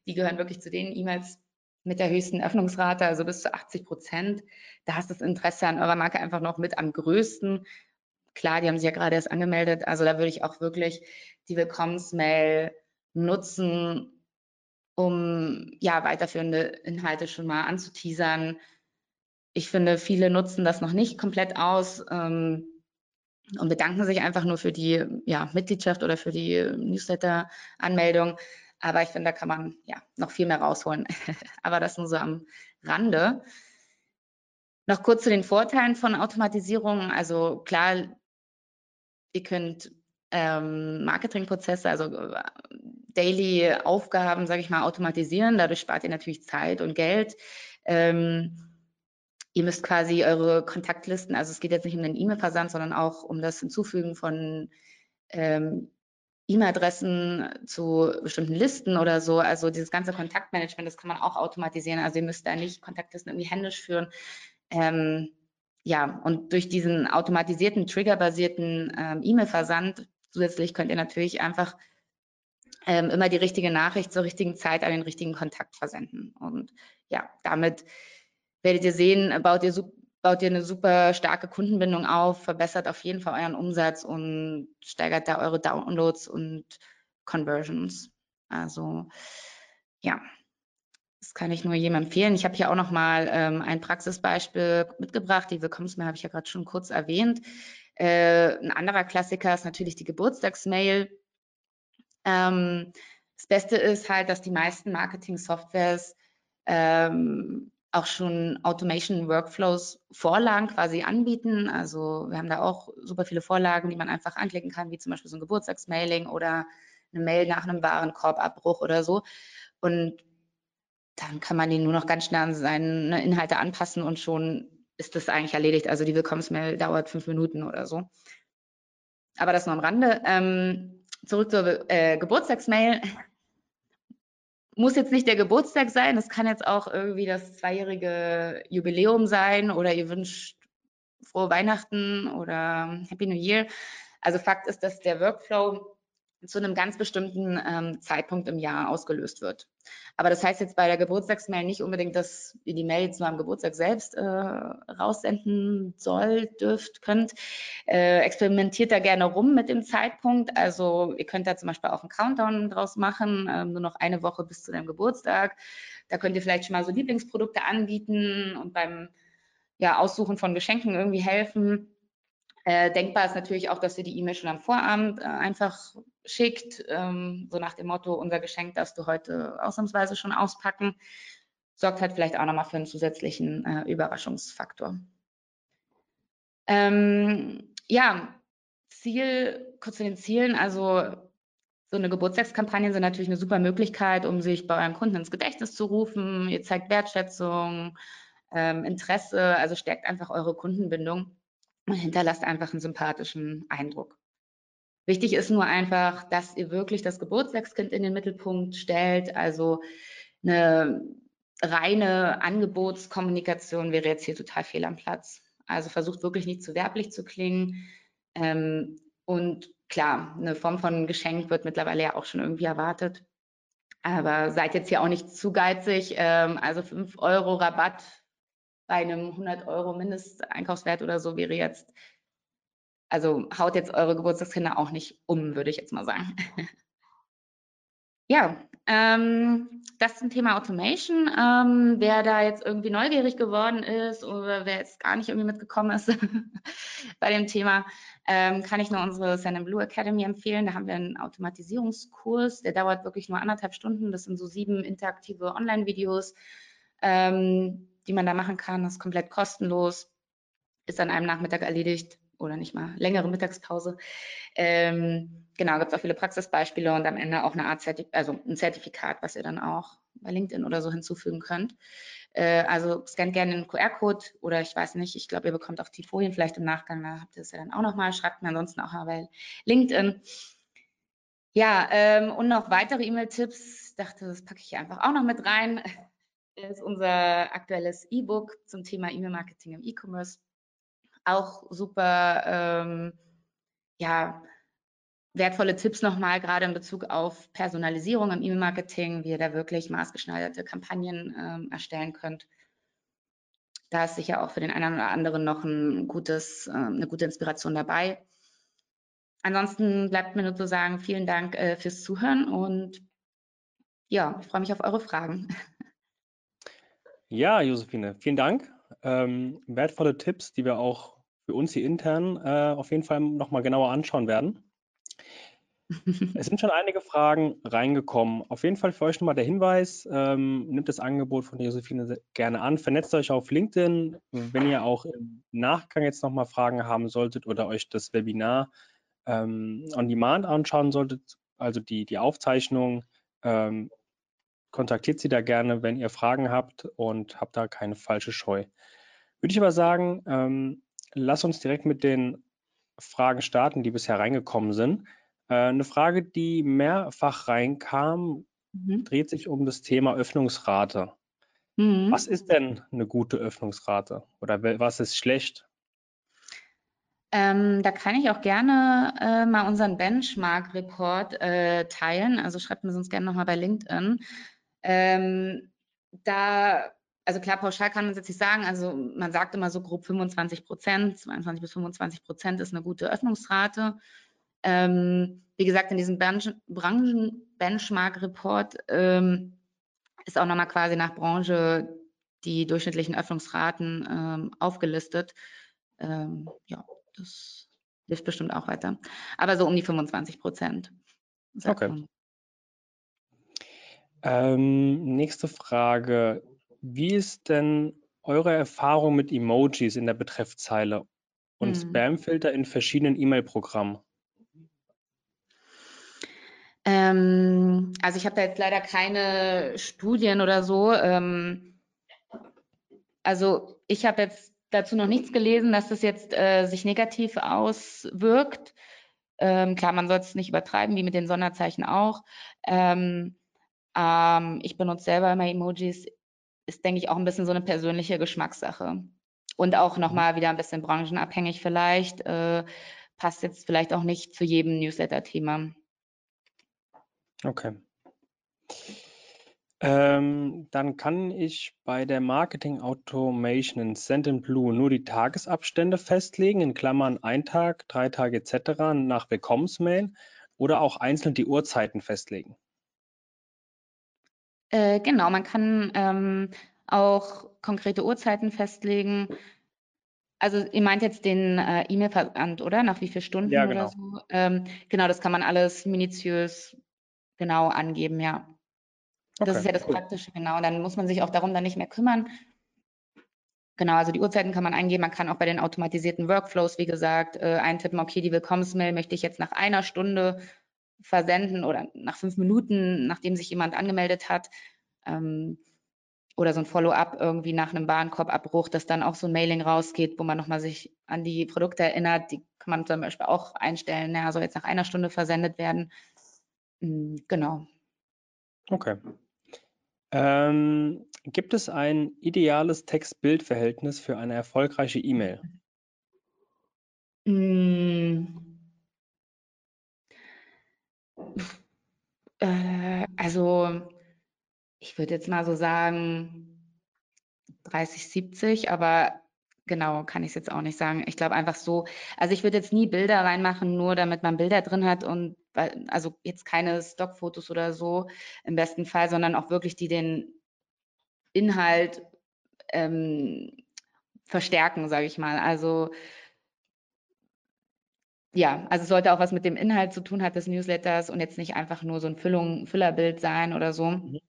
die gehören wirklich zu den E-Mails mit der höchsten Öffnungsrate, also bis zu 80 Prozent. Da ist das Interesse an eurer Marke einfach noch mit am größten. Klar, die haben sich ja gerade erst angemeldet. Also da würde ich auch wirklich die Willkommensmail nutzen, um ja weiterführende Inhalte schon mal anzuteasern. Ich finde, viele nutzen das noch nicht komplett aus. Ähm, und bedanken sich einfach nur für die ja, Mitgliedschaft oder für die Newsletter-Anmeldung. Aber ich finde, da kann man ja noch viel mehr rausholen. Aber das nur so am Rande. Noch kurz zu den Vorteilen von Automatisierung. Also klar, ihr könnt ähm, Marketingprozesse, also äh, Daily Aufgaben, sage ich mal, automatisieren. Dadurch spart ihr natürlich Zeit und Geld. Ähm, ihr müsst quasi eure Kontaktlisten, also es geht jetzt nicht um den E-Mail-Versand, sondern auch um das Hinzufügen von ähm, E-Mail-Adressen zu bestimmten Listen oder so. Also dieses ganze Kontaktmanagement, das kann man auch automatisieren. Also ihr müsst da nicht Kontaktlisten irgendwie händisch führen. Ähm, ja, und durch diesen automatisierten, triggerbasierten ähm, E-Mail-Versand zusätzlich könnt ihr natürlich einfach ähm, immer die richtige Nachricht zur richtigen Zeit an den richtigen Kontakt versenden. Und ja, damit werdet ihr sehen, baut ihr, baut ihr eine super starke Kundenbindung auf, verbessert auf jeden Fall euren Umsatz und steigert da eure Downloads und Conversions. Also ja, das kann ich nur jedem empfehlen. Ich habe hier auch noch mal ähm, ein Praxisbeispiel mitgebracht. Die Willkommensmail habe ich ja gerade schon kurz erwähnt. Äh, ein anderer Klassiker ist natürlich die Geburtstagsmail. Ähm, das Beste ist halt, dass die meisten Marketing-Softwares ähm, auch schon Automation Workflows Vorlagen quasi anbieten. Also wir haben da auch super viele Vorlagen, die man einfach anklicken kann, wie zum Beispiel so ein Geburtstagsmailing oder eine Mail nach einem Warenkorbabbruch oder so. Und dann kann man den nur noch ganz schnell an seine Inhalte anpassen und schon ist das eigentlich erledigt. Also die Willkommensmail dauert fünf Minuten oder so. Aber das nur am Rande. Ähm, zurück zur äh, Geburtstagsmail muss jetzt nicht der Geburtstag sein, es kann jetzt auch irgendwie das zweijährige Jubiläum sein oder ihr wünscht frohe Weihnachten oder Happy New Year. Also Fakt ist, dass der Workflow zu einem ganz bestimmten ähm, Zeitpunkt im Jahr ausgelöst wird. Aber das heißt jetzt bei der Geburtstagsmail nicht unbedingt, dass ihr die Mail jetzt nur am Geburtstag selbst äh, raussenden soll, dürft, könnt. Äh, experimentiert da gerne rum mit dem Zeitpunkt. Also ihr könnt da zum Beispiel auch einen Countdown draus machen, äh, nur noch eine Woche bis zu deinem Geburtstag. Da könnt ihr vielleicht schon mal so Lieblingsprodukte anbieten und beim ja, Aussuchen von Geschenken irgendwie helfen. Äh, denkbar ist natürlich auch, dass ihr die E-Mail schon am Vorabend äh, einfach schickt, ähm, so nach dem Motto, unser Geschenk darfst du heute ausnahmsweise schon auspacken. Sorgt halt vielleicht auch nochmal für einen zusätzlichen äh, Überraschungsfaktor. Ähm, ja, Ziel, kurz zu den Zielen, also so eine Geburtstagskampagne sind natürlich eine super Möglichkeit, um sich bei eurem Kunden ins Gedächtnis zu rufen. Ihr zeigt Wertschätzung, ähm, Interesse, also stärkt einfach eure Kundenbindung und hinterlasst einfach einen sympathischen Eindruck. Wichtig ist nur einfach, dass ihr wirklich das Geburtstagskind in den Mittelpunkt stellt. Also eine reine Angebotskommunikation wäre jetzt hier total fehl am Platz. Also versucht wirklich nicht zu werblich zu klingen. Ähm, und klar, eine Form von Geschenk wird mittlerweile ja auch schon irgendwie erwartet. Aber seid jetzt hier auch nicht zu geizig. Ähm, also 5 Euro Rabatt bei einem 100 Euro Mindesteinkaufswert oder so wäre jetzt, also haut jetzt eure Geburtstagskinder auch nicht um, würde ich jetzt mal sagen. ja, ähm, das zum Thema Automation. Ähm, wer da jetzt irgendwie neugierig geworden ist oder wer jetzt gar nicht irgendwie mitgekommen ist bei dem Thema, ähm, kann ich nur unsere Sand Blue Academy empfehlen. Da haben wir einen Automatisierungskurs, der dauert wirklich nur anderthalb Stunden. Das sind so sieben interaktive Online-Videos. Ähm, die man da machen kann. Das ist komplett kostenlos, ist an einem Nachmittag erledigt oder nicht mal längere Mittagspause. Ähm, genau, gibt es auch viele Praxisbeispiele und am Ende auch eine Art Zertif also ein Zertifikat, was ihr dann auch bei LinkedIn oder so hinzufügen könnt. Äh, also scannt gerne den QR-Code oder ich weiß nicht, ich glaube, ihr bekommt auch die Folien vielleicht im Nachgang, da habt ihr es ja dann auch nochmal, schreibt mir ansonsten auch mal bei LinkedIn. Ja, ähm, und noch weitere E-Mail-Tipps. Ich dachte, das packe ich einfach auch noch mit rein ist unser aktuelles E-Book zum Thema E-Mail-Marketing im E-Commerce. Auch super, ähm, ja, wertvolle Tipps nochmal, gerade in Bezug auf Personalisierung im E-Mail-Marketing, wie ihr da wirklich maßgeschneiderte Kampagnen ähm, erstellen könnt. Da ist sicher auch für den einen oder anderen noch ein gutes, äh, eine gute Inspiration dabei. Ansonsten bleibt mir nur zu sagen, vielen Dank äh, fürs Zuhören und ja, ich freue mich auf eure Fragen.
Ja, Josephine, vielen Dank. Ähm, wertvolle Tipps, die wir auch für uns hier intern äh, auf jeden Fall nochmal genauer anschauen werden. Es sind schon einige Fragen reingekommen. Auf jeden Fall für euch nochmal der Hinweis, ähm, nimmt das Angebot von Josephine gerne an, vernetzt euch auf LinkedIn. Wenn ihr auch im Nachgang jetzt nochmal Fragen haben solltet oder euch das Webinar ähm, on Demand anschauen solltet, also die, die Aufzeichnung, ähm, kontaktiert sie da gerne, wenn ihr Fragen habt und habt da keine falsche Scheu. Würde ich aber sagen, ähm, lass uns direkt mit den Fragen starten, die bisher reingekommen sind. Äh, eine Frage, die mehrfach reinkam, mhm. dreht sich um das Thema Öffnungsrate. Mhm. Was ist denn eine gute Öffnungsrate oder was ist schlecht?
Ähm, da kann ich auch gerne äh, mal unseren Benchmark-Report äh, teilen. Also schreibt mir sonst gerne nochmal bei LinkedIn. Ähm, da, also klar, pauschal kann man es jetzt nicht sagen. Also man sagt immer so grob 25 Prozent, 22 bis 25 Prozent ist eine gute Öffnungsrate. Ähm, wie gesagt, in diesem Branchen-Benchmark-Report ähm, ist auch nochmal quasi nach Branche die durchschnittlichen Öffnungsraten ähm, aufgelistet. Ähm, ja, das hilft bestimmt auch weiter. Aber so um die 25 Prozent.
Okay. Ähm, nächste Frage. Wie ist denn eure Erfahrung mit Emojis in der Betreffzeile und hm. Spamfilter in verschiedenen E-Mail-Programmen?
Ähm, also ich habe da jetzt leider keine Studien oder so. Ähm, also ich habe jetzt dazu noch nichts gelesen, dass das jetzt äh, sich negativ auswirkt. Ähm, klar, man soll es nicht übertreiben, wie mit den Sonderzeichen auch. Ähm, ähm, ich benutze selber immer Emojis. Ist, denke ich, auch ein bisschen so eine persönliche Geschmackssache. Und auch nochmal mhm. wieder ein bisschen branchenabhängig vielleicht. Äh, passt jetzt vielleicht auch nicht zu jedem Newsletter-Thema.
Okay. Ähm, dann kann ich bei der Marketing Automation in Sendinblue nur die Tagesabstände festlegen, in Klammern ein Tag, drei Tage etc. nach Willkommensmail oder auch einzeln die Uhrzeiten festlegen.
Äh, genau, man kann ähm, auch konkrete Uhrzeiten festlegen. Also ihr meint jetzt den äh, E-Mail-Versand, oder? Nach wie vielen Stunden ja, genau. oder so? Ähm, genau, das kann man alles minutiös genau angeben, ja. Das okay, ist ja das cool. Praktische, genau. Dann muss man sich auch darum dann nicht mehr kümmern. Genau, also die Uhrzeiten kann man eingeben. Man kann auch bei den automatisierten Workflows, wie gesagt, äh, eintippen, okay, die Willkommensmail möchte ich jetzt nach einer Stunde versenden oder nach fünf Minuten, nachdem sich jemand angemeldet hat. Ähm, oder so ein Follow-up irgendwie nach einem Warenkorbabbruch, dass dann auch so ein Mailing rausgeht, wo man nochmal sich an die Produkte erinnert. Die kann man zum Beispiel auch einstellen. Ja, soll jetzt nach einer Stunde versendet werden. Hm, genau.
Okay. Ähm, gibt es ein ideales Text-Bild-Verhältnis für eine erfolgreiche E-Mail?
Hm. Äh, also ich würde jetzt mal so sagen 30, 70, aber genau kann ich es jetzt auch nicht sagen. Ich glaube einfach so, also ich würde jetzt nie Bilder reinmachen, nur damit man Bilder drin hat und also jetzt keine Stockfotos oder so im besten Fall, sondern auch wirklich die den Inhalt ähm, verstärken, sage ich mal. Also ja, also es sollte auch was mit dem Inhalt zu tun haben des Newsletters und jetzt nicht einfach nur so ein Füllung, Füllerbild sein oder so, mhm.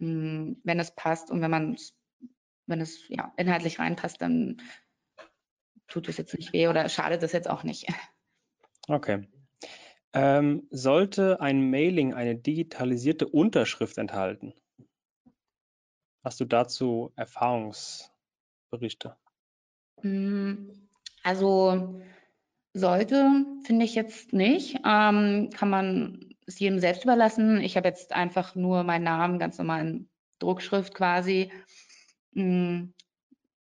Hm, wenn es passt und wenn man wenn es ja, inhaltlich reinpasst, dann tut es jetzt nicht weh oder schadet es jetzt auch nicht.
Okay. Ähm, sollte ein Mailing eine digitalisierte Unterschrift enthalten? Hast du dazu Erfahrungsberichte?
Hm, also sollte, finde ich jetzt nicht. Ähm, kann man es jedem selbst überlassen. Ich habe jetzt einfach nur meinen Namen ganz normal in Druckschrift quasi. Hm,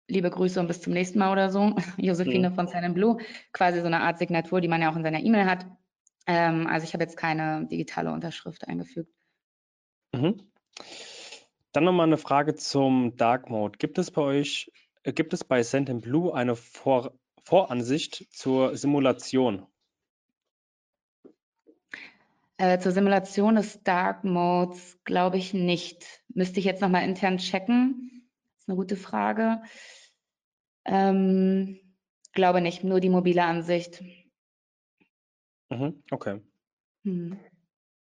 liebe Grüße und bis zum nächsten Mal oder so. Josephine mhm. von San Blue. Quasi so eine Art Signatur, die man ja auch in seiner E-Mail hat. Ähm, also ich habe jetzt keine digitale Unterschrift eingefügt.
Mhm. Dann nochmal eine Frage zum Dark Mode. Gibt es bei euch, äh, gibt es bei Blue eine Vor Voransicht zur Simulation?
Äh, zur Simulation des Dark Modes glaube ich nicht. Müsste ich jetzt nochmal intern checken. Das ist eine gute Frage. Ähm, glaube nicht, nur die mobile Ansicht.
Mhm, okay. Hm.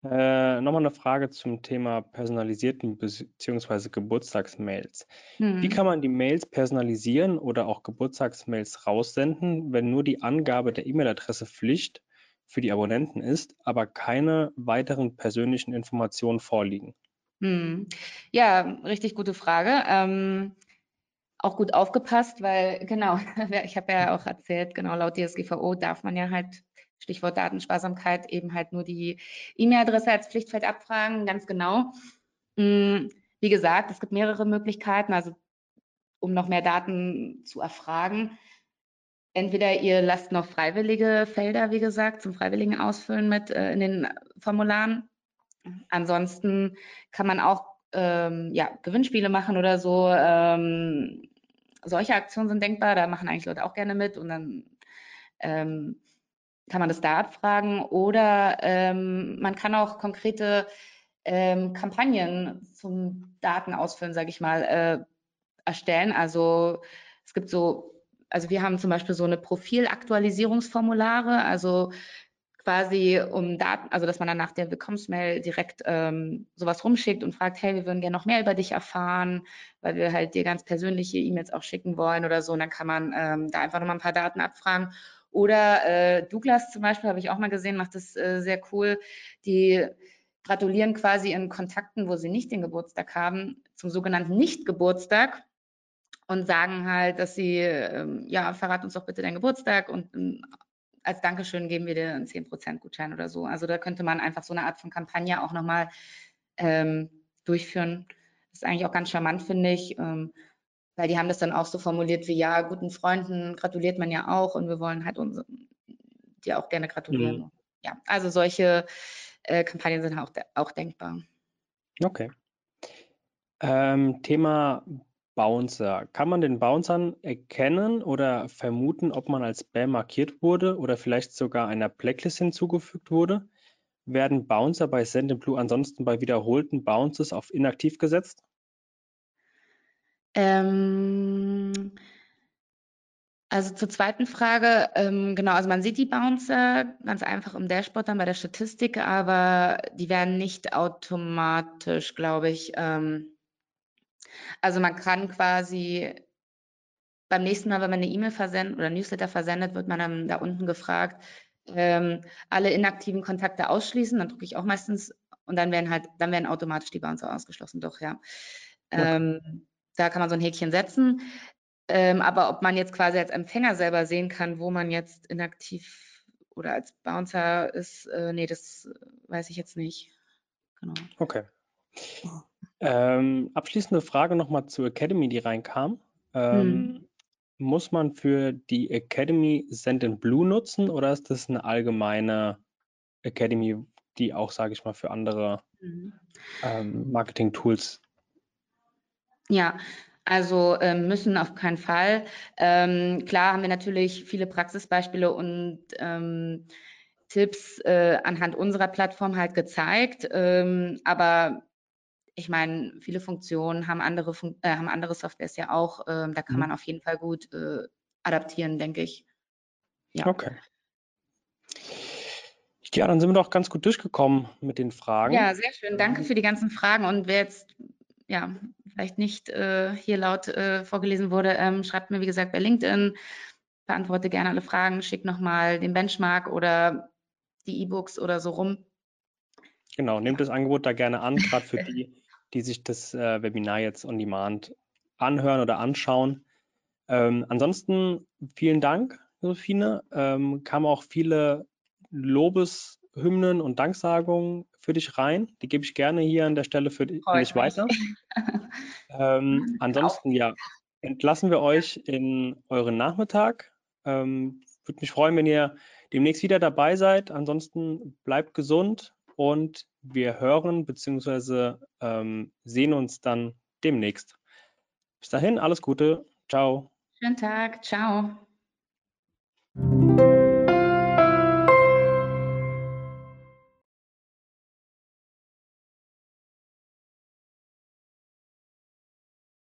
Äh, Nochmal eine Frage zum Thema personalisierten bzw. Geburtstagsmails. Hm. Wie kann man die Mails personalisieren oder auch Geburtstagsmails raussenden, wenn nur die Angabe der E-Mail-Adresse Pflicht für die Abonnenten ist, aber keine weiteren persönlichen Informationen vorliegen?
Hm. Ja, richtig gute Frage. Ähm, auch gut aufgepasst, weil genau, ich habe ja auch erzählt, genau laut DSGVO darf man ja halt Stichwort Datensparsamkeit, eben halt nur die E-Mail-Adresse als Pflichtfeld abfragen, ganz genau. Hm, wie gesagt, es gibt mehrere Möglichkeiten, also um noch mehr Daten zu erfragen. Entweder ihr lasst noch freiwillige Felder, wie gesagt, zum freiwilligen Ausfüllen mit äh, in den Formularen. Ansonsten kann man auch ähm, ja, Gewinnspiele machen oder so. Ähm, solche Aktionen sind denkbar, da machen eigentlich Leute auch gerne mit und dann ähm, kann man das da abfragen oder ähm, man kann auch konkrete ähm, Kampagnen zum Datenausfüllen, sage ich mal, äh, erstellen. Also es gibt so, also wir haben zum Beispiel so eine Profilaktualisierungsformulare, also quasi um Daten, also dass man dann nach der Willkommensmail direkt ähm, sowas rumschickt und fragt, hey, wir würden gerne noch mehr über dich erfahren, weil wir halt dir ganz persönliche E-Mails auch schicken wollen oder so. Und dann kann man ähm, da einfach nochmal ein paar Daten abfragen. Oder äh, Douglas zum Beispiel, habe ich auch mal gesehen, macht das äh, sehr cool. Die gratulieren quasi in Kontakten, wo sie nicht den Geburtstag haben, zum sogenannten Nicht-Geburtstag und sagen halt, dass sie, ähm, ja, verrat uns doch bitte deinen Geburtstag und ähm, als Dankeschön geben wir dir einen 10% Gutschein oder so. Also da könnte man einfach so eine Art von Kampagne auch nochmal ähm, durchführen. Das ist eigentlich auch ganz charmant, finde ich. Ähm, weil die haben das dann auch so formuliert wie, ja, guten Freunden gratuliert man ja auch und wir wollen halt uns, dir auch gerne gratulieren. Mhm. Ja, also solche äh, Kampagnen sind auch, auch denkbar.
Okay. Ähm, Thema Bouncer. Kann man den Bouncern erkennen oder vermuten, ob man als Spam markiert wurde oder vielleicht sogar einer Blacklist hinzugefügt wurde? Werden Bouncer bei Sendinblue ansonsten bei wiederholten Bounces auf inaktiv gesetzt?
Ähm, also zur zweiten Frage, ähm, genau, also man sieht die Bouncer ganz einfach im Dashboard dann bei der Statistik, aber die werden nicht automatisch, glaube ich. Ähm, also man kann quasi beim nächsten Mal, wenn man eine E-Mail versendet oder Newsletter versendet, wird man dann da unten gefragt, ähm, alle inaktiven Kontakte ausschließen. Dann drücke ich auch meistens und dann werden halt, dann werden automatisch die Bouncer ausgeschlossen. Doch, ja. Okay. Da kann man so ein Häkchen setzen. Ähm, aber ob man jetzt quasi als Empfänger selber sehen kann, wo man jetzt inaktiv oder als Bouncer ist, äh, nee, das weiß ich jetzt nicht.
Genau. Okay. Ähm, abschließende Frage nochmal zur Academy, die reinkam. Ähm, hm. Muss man für die Academy Send in Blue nutzen oder ist das eine allgemeine Academy, die auch, sage ich mal, für andere hm. ähm, Marketing-Tools
ja, also ähm, müssen auf keinen Fall. Ähm, klar haben wir natürlich viele Praxisbeispiele und ähm, Tipps äh, anhand unserer Plattform halt gezeigt. Ähm, aber ich meine, viele Funktionen haben andere, Fun äh, haben andere Softwares ja auch. Ähm, da kann mhm. man auf jeden Fall gut äh, adaptieren, denke ich.
Ja. Okay. Ja, dann sind wir doch ganz gut durchgekommen mit den Fragen.
Ja, sehr schön. Danke für die ganzen Fragen. Und wer jetzt ja, vielleicht nicht äh, hier laut äh, vorgelesen wurde, ähm, schreibt mir, wie gesagt, bei LinkedIn, beantworte gerne alle Fragen, schickt nochmal den Benchmark oder die E-Books oder so rum.
Genau, nehmt das Angebot da gerne an, gerade für die, die sich das äh, Webinar jetzt on demand anhören oder anschauen. Ähm, ansonsten vielen Dank, Josephine. Ähm, kamen auch viele Lobeshymnen und Danksagungen für dich rein. Die gebe ich gerne hier an der Stelle für dich weiter. ähm, ansonsten, ja, entlassen wir euch in euren Nachmittag. Ähm, Würde mich freuen, wenn ihr demnächst wieder dabei seid. Ansonsten bleibt gesund und wir hören bzw. Ähm, sehen uns dann demnächst. Bis dahin, alles Gute. Ciao.
Schönen Tag. Ciao.